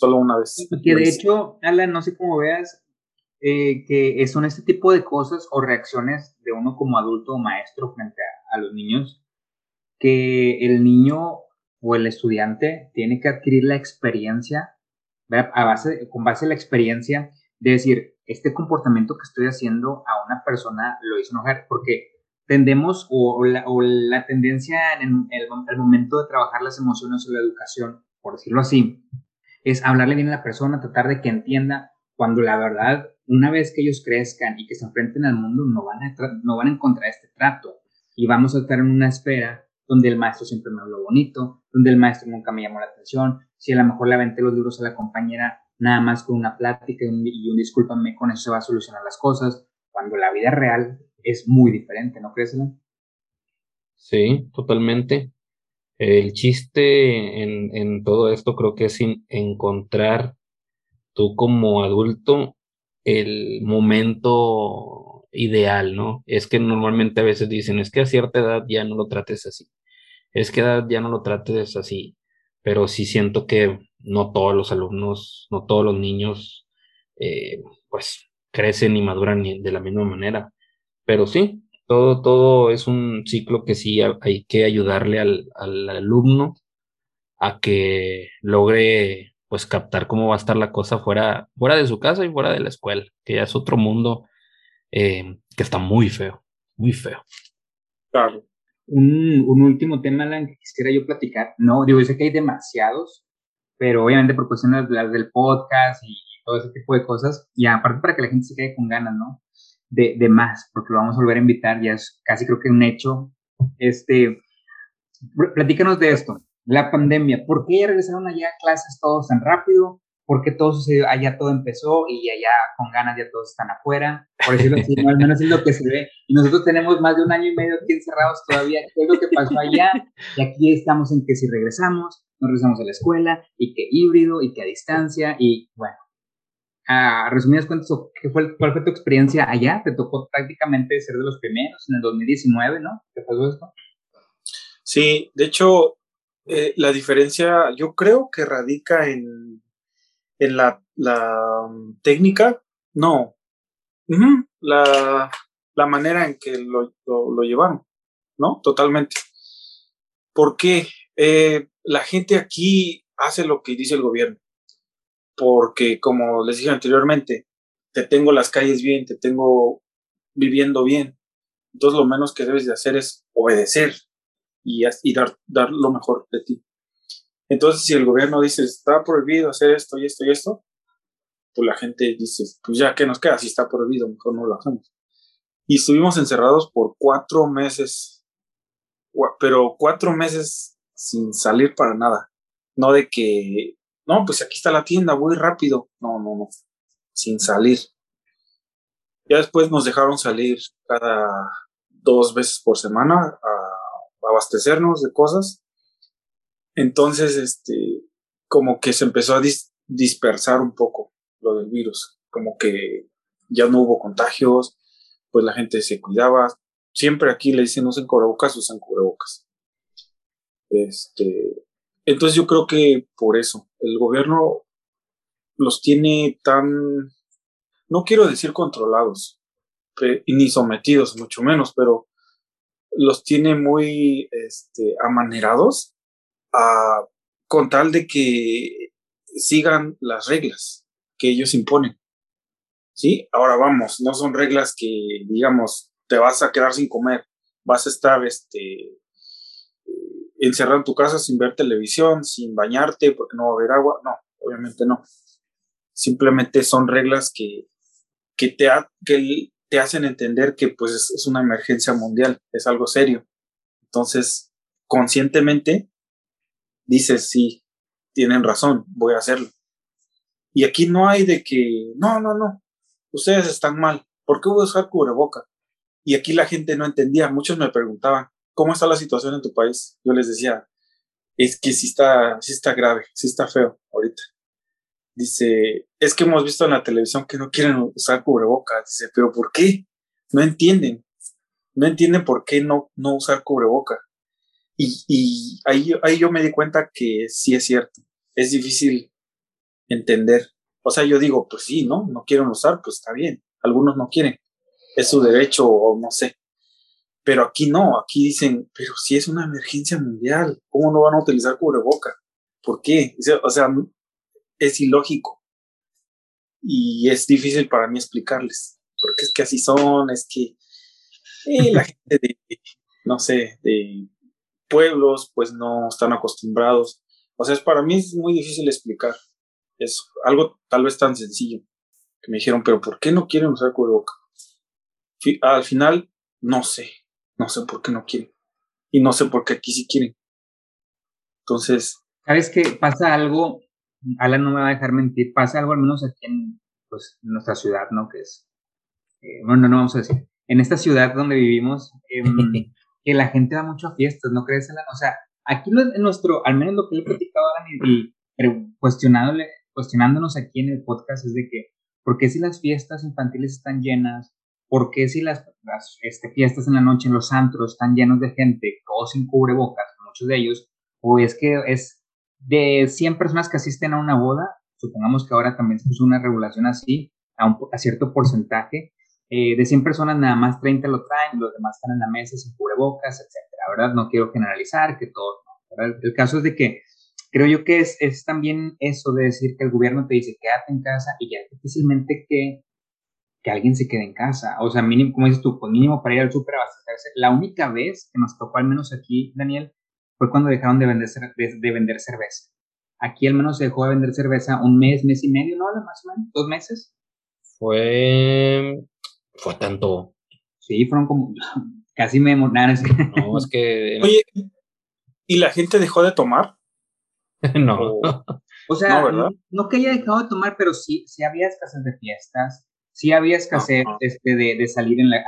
solo una vez.
Que de hecho, Alan, no sé cómo veas, eh, que son este tipo de cosas o reacciones de uno como adulto o maestro frente a los niños, que el niño o el estudiante tiene que adquirir la experiencia a base, con base en la experiencia de decir, este comportamiento que estoy haciendo a una persona lo hizo enojar, porque tendemos o, la, tendencia en el, momento de trabajar las emociones o la educación, por decirlo así, es hablarle bien a la persona, tratar de que entienda, cuando la verdad, una vez que ellos crezcan y que se enfrenten al mundo, no van a, no van a encontrar este trato. Y vamos a estar en una espera donde el maestro siempre me habló bonito, donde el maestro nunca me llamó la atención, si a lo mejor le aventé los libros a la compañera nada más con una plática y un, y un discúlpame, con eso se va a solucionar las cosas, cuando la vida real es muy diferente, ¿no crees,
Sí, totalmente. El chiste en, todo esto creo que es encontrar tú como adulto el momento ideal, ¿no? Es que normalmente a veces dicen, es que a cierta edad ya no lo trates así es que ya no lo trates así, pero sí siento que no todos los alumnos, no todos los niños, eh, pues crecen y maduran de la misma manera. Pero sí, todo, todo es un ciclo que sí hay que ayudarle al, alumno a que logre pues captar cómo va a estar la cosa fuera, fuera de su casa y fuera de la escuela, que ya es otro mundo eh, que está muy feo, muy feo.
Claro
un, un, último tema, Alan, que quisiera yo platicar. No, digo, yo sé que hay demasiados, pero obviamente por cuestiones las del podcast y, todo ese tipo de cosas, y aparte para que la gente se quede con ganas, ¿no? De, de, más, porque lo vamos a volver a invitar, ya es casi creo que un hecho. Este, platícanos de esto, la pandemia, ¿por qué regresaron allá a clases todos tan rápido? porque todo sucedió, allá todo empezó y allá con ganas ya todos están afuera, por decirlo así, al menos es lo que se ve. Y nosotros tenemos más de un año y medio aquí encerrados todavía, ¿qué es lo que pasó allá? Y aquí estamos en que si regresamos, nos regresamos a la escuela, y que híbrido, y que a distancia, y bueno, a resumidas cuentas, ¿qué fue, ¿cuál fue tu experiencia allá? ¿Te tocó prácticamente ser de los primeros en el 2019, ¿no? ¿Qué pasó esto?
Sí, de hecho, eh, la diferencia yo creo que radica en, en la, la um, técnica, no, la, la, manera en que lo, lo, llevaron, ¿no? Totalmente. Porque eh, la gente aquí hace lo que dice el gobierno porque como les dije anteriormente, te tengo las calles bien, te tengo viviendo bien. Entonces lo menos que debes de hacer es obedecer y, y dar, dar lo mejor de ti. Entonces si el gobierno dice, está prohibido hacer esto y esto y esto, pues la gente dice, pues ya, ¿qué nos queda? Si está prohibido, mejor no lo hacemos. Y estuvimos encerrados por cuatro meses, pero cuatro meses sin salir para nada. No de que no, pues aquí está la tienda, voy rápido. No, no, no, sin salir. Ya después nos dejaron salir cada dos veces por semana a abastecernos de cosas. Entonces, este, como que se empezó a dispersar un poco lo del virus, como que ya no hubo contagios, pues la gente se cuidaba. Siempre aquí le dicen usen cubrebocas, usan cubrebocas. Este, entonces yo creo que por eso el gobierno los tiene tan, no quiero decir controlados, ni sometidos, mucho menos, pero los tiene muy este, amanerados con tal de que sigan las reglas que ellos imponen. ¿Sí? Ahora vamos, no son reglas que, digamos, te vas a quedar sin comer, vas a estar este, encerrado en tu casa sin ver televisión, sin bañarte porque no va a haber agua. No, obviamente no. Simplemente son reglas que, que, te, que te hacen entender que pues es, una emergencia mundial, es algo serio. Entonces, conscientemente dices, sí, tienen razón, voy a hacerlo. Y aquí no hay de que, no, no, no, ustedes están mal, ¿por qué voy a usar cubreboca? Y aquí la gente no entendía, muchos me preguntaban, ¿cómo está la situación en tu país? Yo les decía, es que sí está, sí está grave, sí está feo ahorita. Dice, es que hemos visto en la televisión que no quieren usar cubrebocas. Dice, pero ¿por qué? No entienden. No entienden por qué no, no usar cubreboca. Y, y ahí, ahí yo me di cuenta que sí es cierto. Es difícil entender. O sea, yo digo, pues sí, ¿no? No quieren usar, pues está bien. Algunos no quieren. Es su derecho o no sé. Pero aquí no, aquí dicen, pero si es una emergencia mundial, ¿cómo no van a utilizar cubreboca? ¿Por qué? O sea, es ilógico. Y es difícil para mí explicarles, porque es que así son, es que la gente de, no sé, de pueblos, pues no están acostumbrados. O sea, es, para mí es muy difícil explicar eso. Algo tal vez tan sencillo, que me dijeron, pero ¿por qué no quieren usar cubreboca? Al final, no sé, no sé por qué no quieren. Y no sé por qué aquí sí quieren. Entonces.
¿Sabes qué? Pasa algo, Alan no me va a dejar mentir, pasa algo al menos aquí en, pues, nuestra ciudad, ¿no? Que es, eh, bueno, no vamos a decir, en esta ciudad donde vivimos, em, que la gente va mucho a fiestas, ¿no crees, Alan? O sea, aquí en nuestro, al menos lo que le he platicado a Alan y, y cuestionándole, cuestionándonos aquí en el podcast es de que, ¿por qué si las fiestas infantiles están llenas? ¿Por qué si las, este, fiestas en la noche en los antros están llenos de gente, todos sin cubrebocas, muchos de ellos, o es que es de 100 personas que asisten a una boda, supongamos que ahora también se puso una regulación así, a, un, a cierto porcentaje, eh, de 100 personas nada más 30 lo traen, los demás están en la mesa sin cubrebocas, etcétera, ¿verdad? No quiero generalizar que todo, El caso es de que creo yo que es, es también eso de decir que el gobierno te dice quédate en casa y ya difícilmente que que alguien se quede en casa. O sea, mínimo, como dices tú, pues mínimo para ir al súper a abastecerse. La única vez que nos tocó, al menos aquí, Daniel, fue cuando dejaron de vender, de, vender cerveza. Aquí al menos se dejó de vender cerveza un mes, mes y medio, ¿no? Más o menos, dos meses.
Fue, fue tanto.
Sí, fueron como, casi me No,
es que...
Oye, ¿y la gente dejó de tomar?
no.
O, sea, no, no, que haya dejado de tomar, pero sí, sí había escasez de fiestas, sí había escasez este, de, de, salir en la,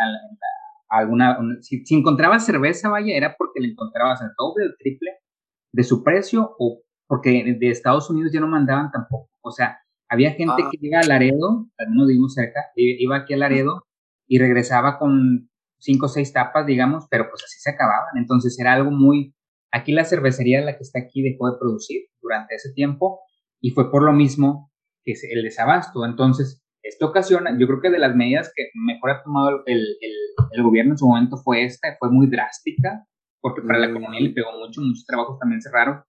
alguna, si, si, encontrabas cerveza, vaya, era porque le encontrabas el doble, el triple de su precio o porque de Estados Unidos ya no mandaban tampoco. O sea, Había gente
Ah.
que iba a Laredo, nos vimos cerca, iba aquí a Laredo y regresaba con cinco o seis tapas, digamos, pero pues así se acababan. Entonces era algo muy... Aquí la cervecería, la que está aquí, dejó de producir durante ese tiempo y fue por lo mismo que es el desabasto. Entonces, esto ocasiona, yo creo que de las medidas que mejor ha tomado el, el, el gobierno en su momento fue esta, fue muy drástica, porque para la
Mm.
economía le pegó mucho, muchos trabajos también cerraron,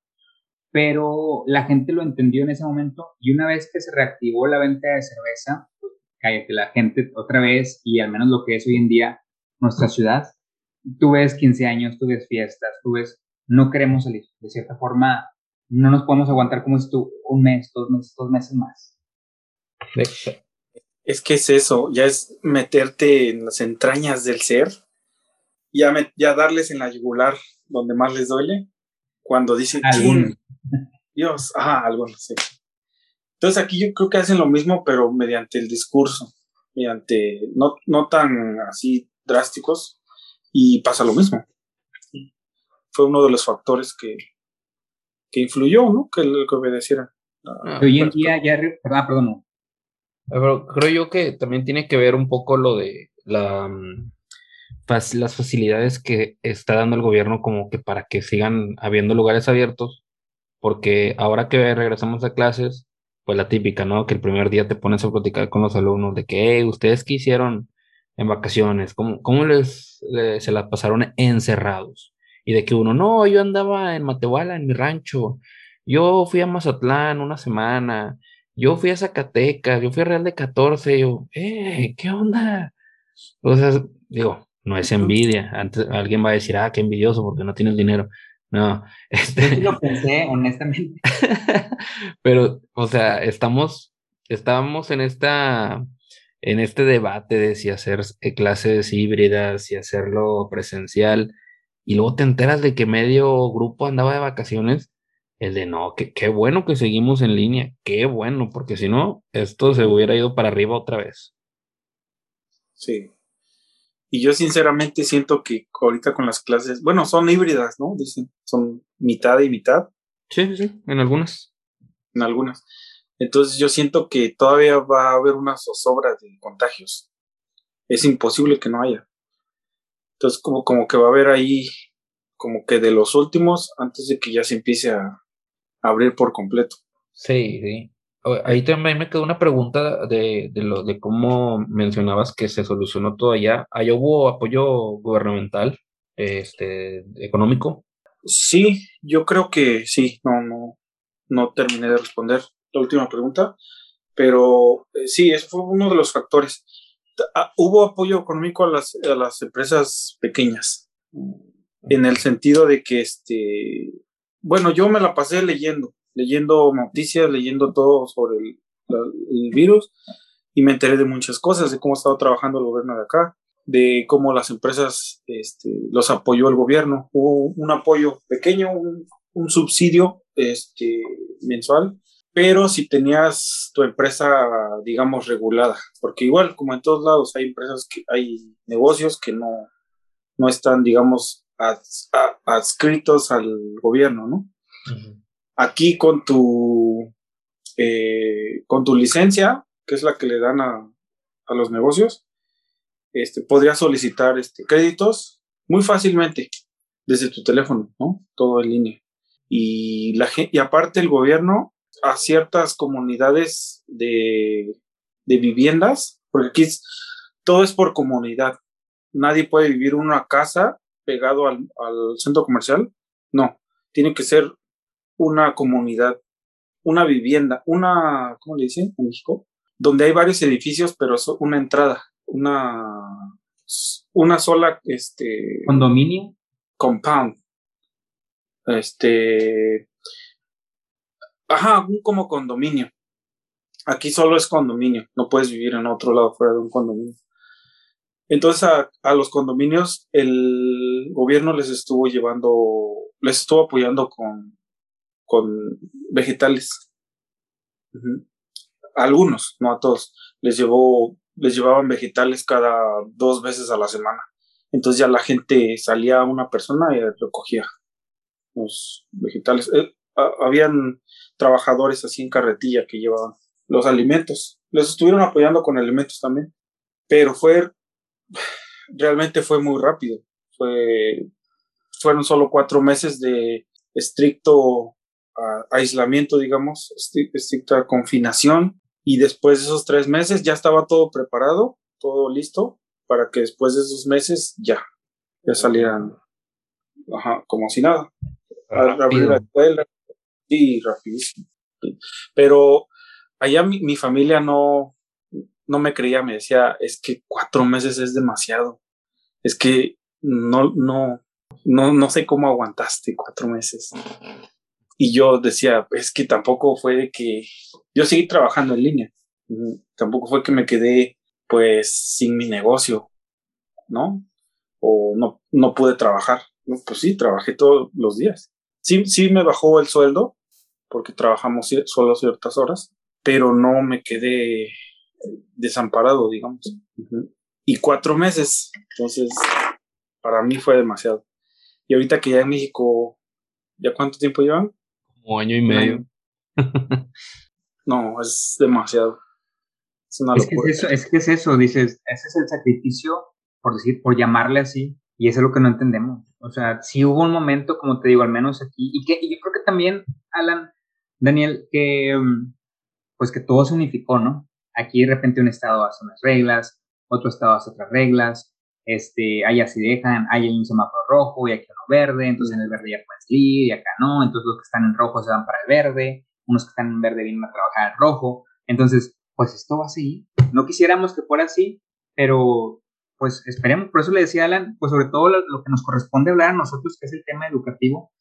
pero la gente lo entendió en ese momento y una vez que se reactivó la venta de cerveza, pues, cállate, la gente otra vez, y al menos lo que es hoy en día nuestra ciudad, tú ves 15 años, tú ves fiestas, tú ves, no queremos salir, de cierta forma, no nos podemos aguantar como si tú un mes, dos meses, dos meses más.
De-
Es que es eso, ya es meterte en las entrañas del ser, ya, me- ya darles en la yugular donde más les duele, cuando dicen. "Chin, Dios, ajá, algunos, sí. Entonces aquí yo creo que hacen lo mismo, pero mediante el discurso, mediante, no, no tan así drásticos, y pasa lo mismo. Fue uno de los factores que, que influyó, ¿no? Que, que obedecieran.
Ah,
hoy en
pero-
día ya, re- perdón, perdón, no.
Creo yo que también tiene que ver un poco lo de mm, las facilidades que está dando el gobierno como que para que sigan habiendo lugares abiertos, porque ahora que regresamos a clases, pues la típica, ¿no? Que el primer día te pones a platicar con los alumnos de que, hey, ¿ustedes qué hicieron en vacaciones? ¿Cómo, cómo les, le- se las pasaron encerrados? Y de que uno, no, yo andaba en Matehuala, en mi rancho, yo fui a Mazatlán una semana, yo fui a Zacatecas, yo fui a Real de 14, yo, eh, ¿qué onda? O sea, digo, no es envidia. Antes alguien va a decir, ah, qué envidioso porque no tienes dinero. No, este,
lo pensé, honestamente.
pero, o sea, estamos, estamos en esta, en este debate de si hacer eh, clases híbridas, si hacerlo presencial, y luego te enteras de que medio grupo andaba de vacaciones, el de no, que qué bueno que seguimos en línea, qué bueno, porque si no, esto se hubiera ido para arriba otra vez.
Sí. Y yo sinceramente siento que ahorita con las clases, bueno, son híbridas, ¿no? Dicen, son mitad y mitad
Sí, sí, sí, en algunas.
en algunas. Entonces yo siento que todavía va a haber una zozobra de contagios. Es imposible que no haya. Entonces como, como que va a haber ahí, como que de los últimos, antes de que ya se empiece a abrir por completo.
Sí, sí. Ahí también me quedó una pregunta de, de lo de cómo mencionabas que se solucionó todo allá. ¿Allá hubo apoyo gubernamental, este, económico?
Sí, yo creo que sí, no, no, no terminé de responder la última pregunta, pero eh, sí, ese fue uno de los factores. Ah, hubo apoyo económico a las, a las empresas pequeñas, en el sentido de que, este, bueno, yo me la pasé leyendo, leyendo noticias, leyendo todo sobre el, virus, y me enteré de muchas cosas, de cómo estaba trabajando el gobierno de acá, de cómo las empresas este, los apoyó el gobierno. Hubo un apoyo pequeño, un, subsidio este, mensual, pero si tenías tu empresa, digamos, regulada, porque igual, como en todos lados, hay empresas hay negocios que no, no están, digamos, adscritos al gobierno, ¿no? Aquí con tu, eh, con tu licencia, que es la que le dan a, a los negocios, este, podrías solicitar este, créditos muy fácilmente desde tu teléfono, ¿no? Todo en línea. Y, la, y aparte el gobierno a ciertas comunidades de, de viviendas, porque aquí todo es por comunidad. Nadie puede vivir una casa pegado al, al centro comercial. No, tiene que ser una comunidad, una vivienda, una, ¿cómo le dicen en México? Donde hay varios edificios, pero es una entrada, una, una sola, este,
Condominio.
compound. Este, ajá, un como condominio. Aquí solo es condominio, no puedes vivir en otro lado fuera de un condominio. Entonces a, a los condominios el gobierno les estuvo llevando, les estuvo apoyando con, con vegetales. Algunos, no a todos. Les llevó, les llevaban vegetales cada dos veces a la semana. Entonces ya la gente salía una persona y recogía los vegetales. Eh, ha- habían trabajadores así en carretilla que llevaban los alimentos. Les estuvieron apoyando con alimentos también, pero fue, realmente fue muy rápido. Fue, fueron solo cuatro meses de estricto aislamiento, digamos, estricta confinación, y después de esos tres meses ya estaba todo preparado, todo listo, para que después de esos meses ya, ya salieran ajá, como si nada. Abrir la escuela, sí, rapidísimo. Pero allá mi, mi, familia no, no me creía, me decía, es que cuatro meses es demasiado. Es que no, no, no, no sé cómo aguantaste cuatro meses. Y yo decía, es que tampoco fue de que yo seguí trabajando en línea. Tampoco fue que me quedé pues sin mi negocio, ¿no? O no, no pude trabajar. Pues sí, trabajé todos los días. Sí, sí me bajó el sueldo porque trabajamos solo ciertas horas, pero no me quedé desamparado, digamos. Y cuatro meses, entonces para mí fue demasiado. Y ahorita que ya en México, ¿ya cuánto tiempo llevan?
Como año y medio.
no, es demasiado.
Es una locura. Es que es, que es eso, dices, ese es el sacrificio, por decir, por llamarle así, y eso es lo que no entendemos. O sea, si hubo un momento, como te digo, al menos aquí, y que yo creo que también, Alan, Daniel, que mm, pues que todo se unificó, ¿no? Aquí de repente un estado hace unas reglas, otro estado hace otras reglas, este, allá sí dejan, hay un semáforo rojo y aquí uno verde, entonces en el verde ya puedes ir y acá no, entonces los que están en rojo se van para el verde, unos que están en verde vienen a trabajar en rojo, entonces pues esto va así, no quisiéramos que fuera así, pero pues esperemos, por eso le decía Alan, pues sobre todo lo, que nos corresponde hablar a nosotros, que es el tema educativo,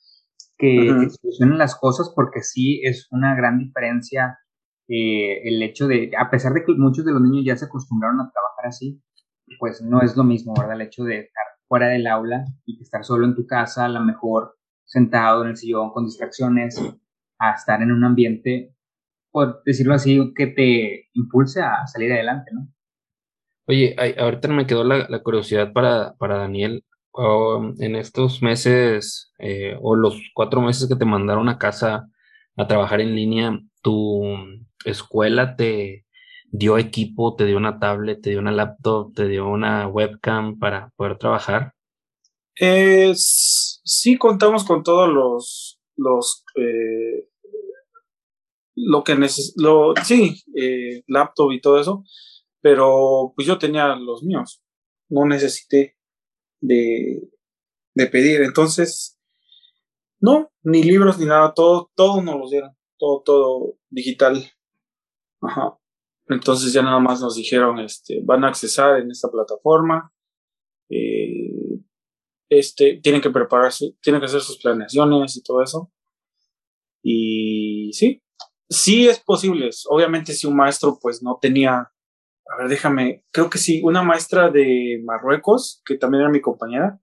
que, solucionen las cosas, porque sí es una gran diferencia eh, el hecho de, a pesar de que muchos de los niños ya se acostumbraron a trabajar así, pues no es lo mismo, ¿verdad? El hecho de estar fuera del aula y estar solo en tu casa, a lo mejor sentado en el sillón con distracciones, a estar en un ambiente, por decirlo así, que te impulse a salir adelante, ¿no?
Oye, ahorita me quedó la, curiosidad para, para Daniel. Um, en estos meses eh, o los cuatro meses que te mandaron a casa a trabajar en línea, ¿tu escuela te dio equipo, te dio una tablet, te dio una laptop, te dio una webcam para poder trabajar?
Eh, sí, contamos con todos los, los eh, lo que necesito, sí, laptop y todo eso, pero pues yo tenía los míos, no necesité de, de pedir, entonces, no, ni libros ni nada, todo, todo nos los dieron, todo, todo digital. Ajá. Entonces ya nada más nos dijeron, este, van a accesar en esta plataforma, eh, este, tienen que prepararse, tienen que hacer sus planeaciones y todo eso. Y sí, sí es posible. Obviamente si un maestro pues no tenía a ver, déjame, creo que sí, una maestra de Marruecos, que también era mi compañera,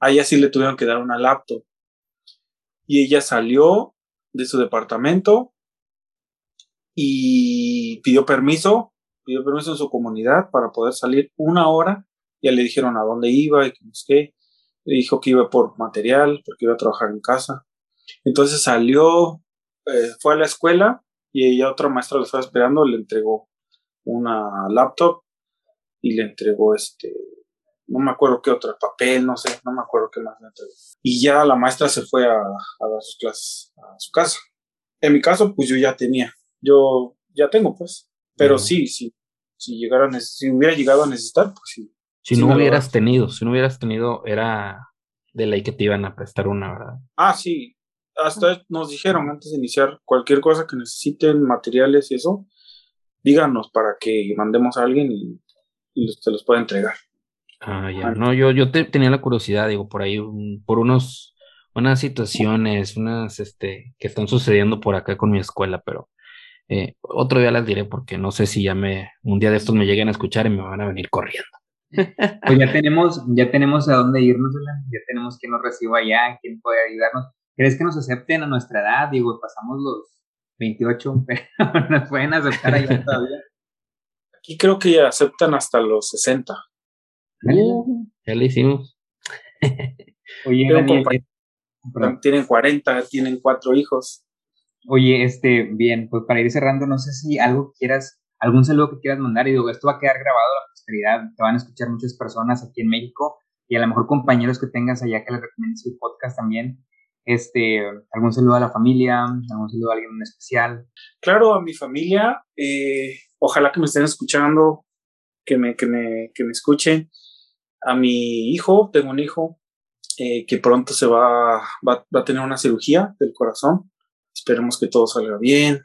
a ella sí le tuvieron que dar una laptop. Y ella salió de su departamento y pidió permiso, pidió permiso en su comunidad para poder salir una hora. Ya le dijeron a dónde iba y que qué. Le dijo que iba por material, porque iba a trabajar en casa. Entonces salió, eh, fue a la escuela y ella, otra maestra, lo estaba esperando, le entregó una laptop y le entregó este, no me acuerdo qué otro, papel, no sé, no me acuerdo qué más le entregó. Y ya la maestra se fue a, a dar sus clases a su casa. En mi caso, pues yo ya tenía, yo ya tengo, pues, pero sí, sí, si llegara si hubiera llegado a necesitar, pues sí.
Si no hubieras tenido, si no hubieras tenido, era de ley que te iban a prestar una, ¿verdad?
Ah, sí, hasta nos dijeron antes de iniciar cualquier cosa que necesiten, materiales y eso, díganos para que mandemos a alguien y, se los pueda entregar.
Ah, ya. No, yo, yo tenía la curiosidad, digo, por ahí, por unos, unas situaciones, unas, este, que están sucediendo por acá con mi escuela, pero eh, otro día las diré porque no sé si ya me, un día de estos me lleguen a escuchar y me van a venir corriendo.
Pues ya tenemos, ya tenemos a dónde irnos, ya tenemos quien nos reciba allá, quién puede ayudarnos. ¿Crees que nos acepten a nuestra edad? Digo, pasamos los 28, pero nos pueden aceptar allá todavía.
Aquí creo que ya aceptan hasta los 60.
Uh, ya le hicimos.
Oye, tienen 40, tienen cuatro hijos.
Oye, este, bien, pues para ir cerrando, no sé si algo quieras, algún saludo que quieras mandar, y digo, esto va a quedar grabado a la posteridad, te van a escuchar muchas personas aquí en México, y a lo mejor compañeros que tengas allá que les recomiendes el podcast también. Este, algún saludo a la familia, algún saludo a alguien en especial.
Claro, a mi familia, eh, ojalá que me estén escuchando, que me, que me, que me escuchen. A mi hijo, tengo un hijo eh, que pronto se va, va, va, a tener una cirugía del corazón. Esperemos que todo salga bien.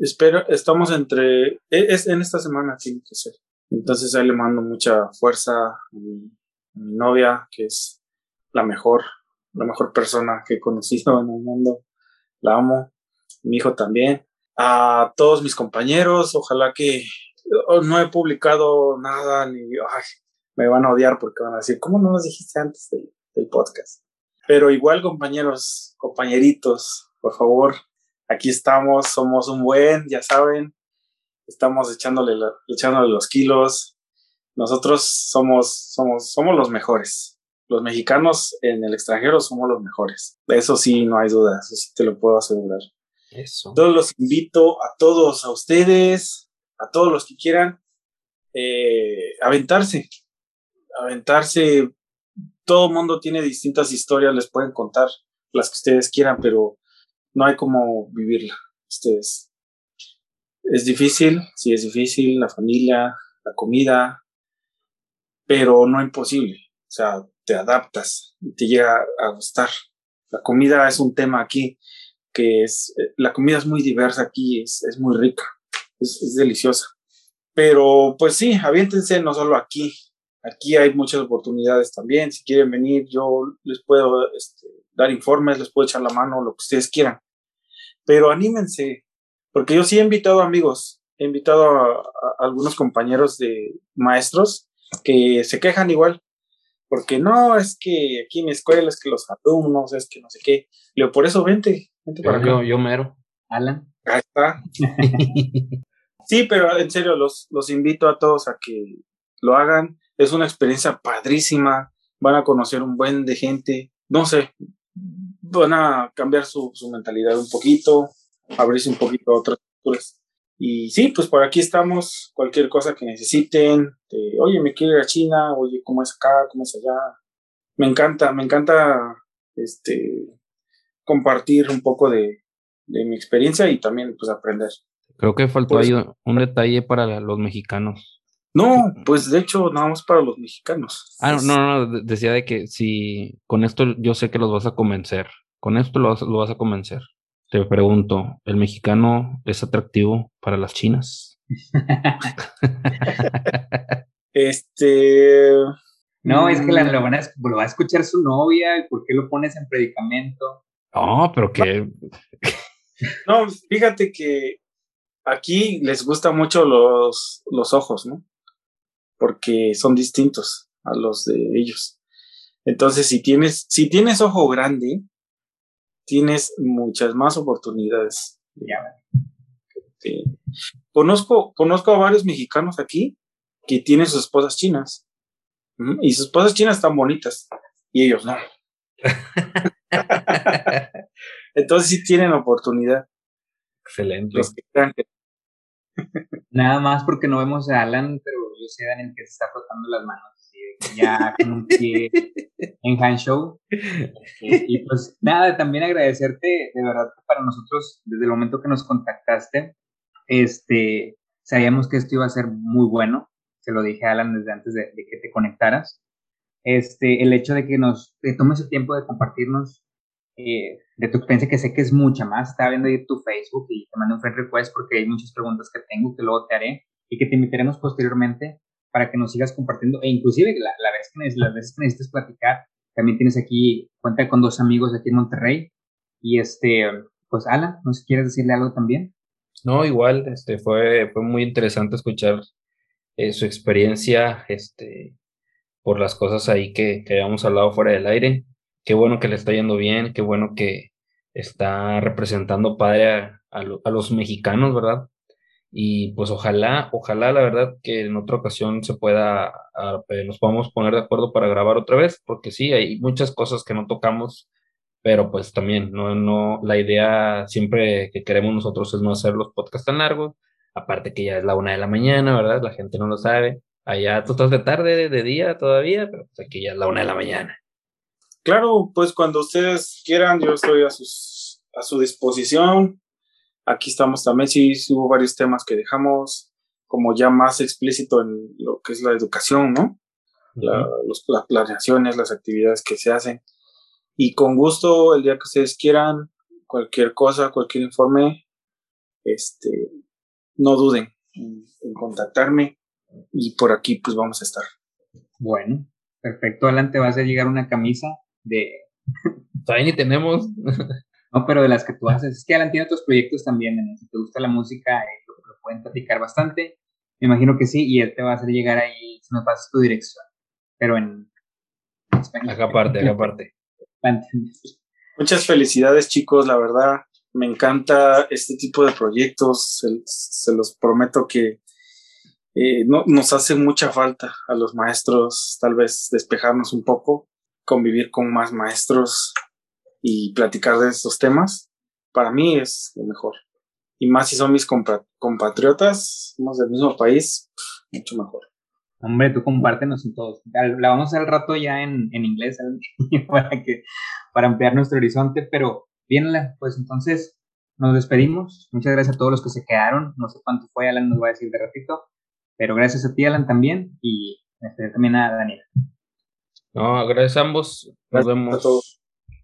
Espero, estamos entre, e, es, en esta semana tiene que ser. Entonces ahí le mando mucha fuerza a mi, novia, que es la mejor, la mejor persona que he conocido en el mundo. La amo. Mi hijo también. A todos mis compañeros, ojalá que no he publicado nada ni me van a odiar porque van a decir, ¿cómo no nos dijiste antes del podcast? Pero igual, compañeros, compañeritos, por favor, aquí estamos, somos un buen, ya saben, estamos echándole, echándole los kilos. Nosotros somos, somos, somos los mejores. Los mexicanos en el extranjero somos los mejores. Eso sí, no hay duda, eso sí te lo puedo asegurar.
Eso.
Todos los invito a todos, a ustedes, a todos los que quieran, eh, aventarse, aventarse. Todo mundo tiene distintas historias, les pueden contar las que ustedes quieran, pero no hay como vivirla. Ustedes. Es difícil, sí es difícil, la familia, la comida, pero no imposible. O sea, te adaptas y te llega a gustar. La comida es un tema aquí que es, la comida es muy diversa aquí, es, es muy rica, es, es, deliciosa. Pero pues sí, aviéntense no solo aquí, aquí hay muchas oportunidades también. Si quieren venir, yo les puedo este, dar informes, les puedo echar la mano, lo que ustedes quieran. Pero anímense, porque yo sí he invitado amigos, he invitado a, a algunos compañeros de maestros que se quejan igual, porque no, es que aquí en mi escuela es que los alumnos, es que no sé qué. Yo, por eso vente, vente para
yo,
acá.
yo mero.
Alan.
Ahí está. sí, pero en serio, los, los invito a todos a que lo hagan. Es una experiencia padrísima. Van a conocer un buen de gente. No sé, van a cambiar su, su mentalidad un poquito, abrirse un poquito a otras culturas. Y sí, pues por aquí estamos. Cualquier cosa que necesiten. De, oye, me quiero ir a China. Oye, ¿cómo es acá? ¿Cómo es allá? Me encanta, me encanta este, compartir un poco de, de mi experiencia y también pues aprender.
Creo que faltó
Pues-
ahí un, un detalle para los mexicanos.
No, pues de hecho, nada más para los mexicanos.
Ah, no,
Es-
no, no, de- decía de que si con esto yo sé que los vas a convencer. Con esto lo vas, lo vas a convencer. Te pregunto, ¿el mexicano es atractivo para las chinas?
Este.
No, es que la,
mm,
lo, van a, lo va a escuchar su novia, ¿y ¿por qué lo pones en predicamento?
No, pero que
No, fíjate que aquí les gustan mucho los, los ojos, ¿no? Porque son distintos a los de ellos. Entonces, si tienes, si tienes ojo grande, tienes muchas más oportunidades.
Ya,
Sí. Conozco, conozco a varios mexicanos aquí que tienen sus esposas chinas. Y sus esposas chinas están bonitas. Y ellos no. Entonces sí tienen oportunidad.
excelente.
Los que crean que
Nada más porque no vemos a Alan, pero yo sé, Daniel, que se está frotando las manos, así que ya con un pie en hand show. Y, y, pues nada, también agradecerte, de verdad, que para nosotros, desde el momento que nos contactaste, este, sabíamos que esto iba a ser muy bueno. Se lo dije a Alan desde antes de, de que te conectaras. Este, el hecho de que nos te tomes el tiempo de compartirnos eh, de tu experiencia, que sé que es mucha más. Estaba viendo ahí tu Facebook y te mandé un friend request porque hay muchas preguntas que tengo que luego te haré y que te invitaremos posteriormente para que nos sigas compartiendo. E inclusive la, la vez que, las veces que necesites platicar, también tienes aquí, cuenta con dos amigos aquí en Monterrey. Y este, pues Alan, ¿no sé quieres decirle algo también?
No, igual, este, fue, fue muy interesante escuchar eh, su experiencia, este, por las cosas ahí que, que habíamos hablado fuera del aire. Qué bueno que le está yendo bien, qué bueno que está representando padre a, a los mexicanos, ¿verdad? Y pues ojalá, ojalá la verdad que en otra ocasión se pueda, a- eh, nos podamos poner de acuerdo para grabar otra vez, porque sí, hay muchas cosas que no tocamos pero pues también, no, no, la idea siempre que queremos nosotros es no hacer los podcasts tan largos, aparte que ya es la una de la mañana, ¿verdad? La gente no lo sabe. Allá tú estás de tarde, de día todavía, pero pues aquí ya es la una de la mañana.
Claro, pues cuando ustedes quieran, yo estoy a, sus, a su disposición. Aquí estamos también, sí, hubo varios temas que dejamos como ya más explícito en lo que es la educación, ¿no? los, las planeaciones, las actividades que se hacen. Y con gusto, el día que ustedes quieran, cualquier cosa, cualquier informe, este, no duden en, contactarme y por aquí pues vamos a estar.
Bueno, perfecto. Adelante vas a llegar una camisa de...
Todavía ni tenemos.
no, pero de las que tú haces. Es que Alan tiene otros proyectos también. Si te gusta la música, eh, lo, pueden platicar bastante. Me imagino que sí, y él te va a hacer llegar ahí, si me pasas tu dirección. Pero en
español. Acá aparte, acá aparte.
Muchas felicidades, chicos, la verdad. Me encanta este tipo de proyectos. Se, los prometo que eh, no, nos hace mucha falta a los maestros, tal vez despejarnos un poco, convivir con más maestros y platicar de estos temas. Para mí es lo mejor. Y más si son mis compatriotas, somos del mismo país, mucho mejor.
Hombre, tú compártenos en todos. La vamos a hacer al rato ya en, en inglés para, que, para ampliar nuestro horizonte, pero bien, pues entonces nos despedimos. Muchas gracias a todos los que se quedaron. No sé cuánto fue, Alan nos va a decir de ratito, pero gracias a ti, Alan, también, y también a Daniel.
No, gracias a ambos. Nos vemos.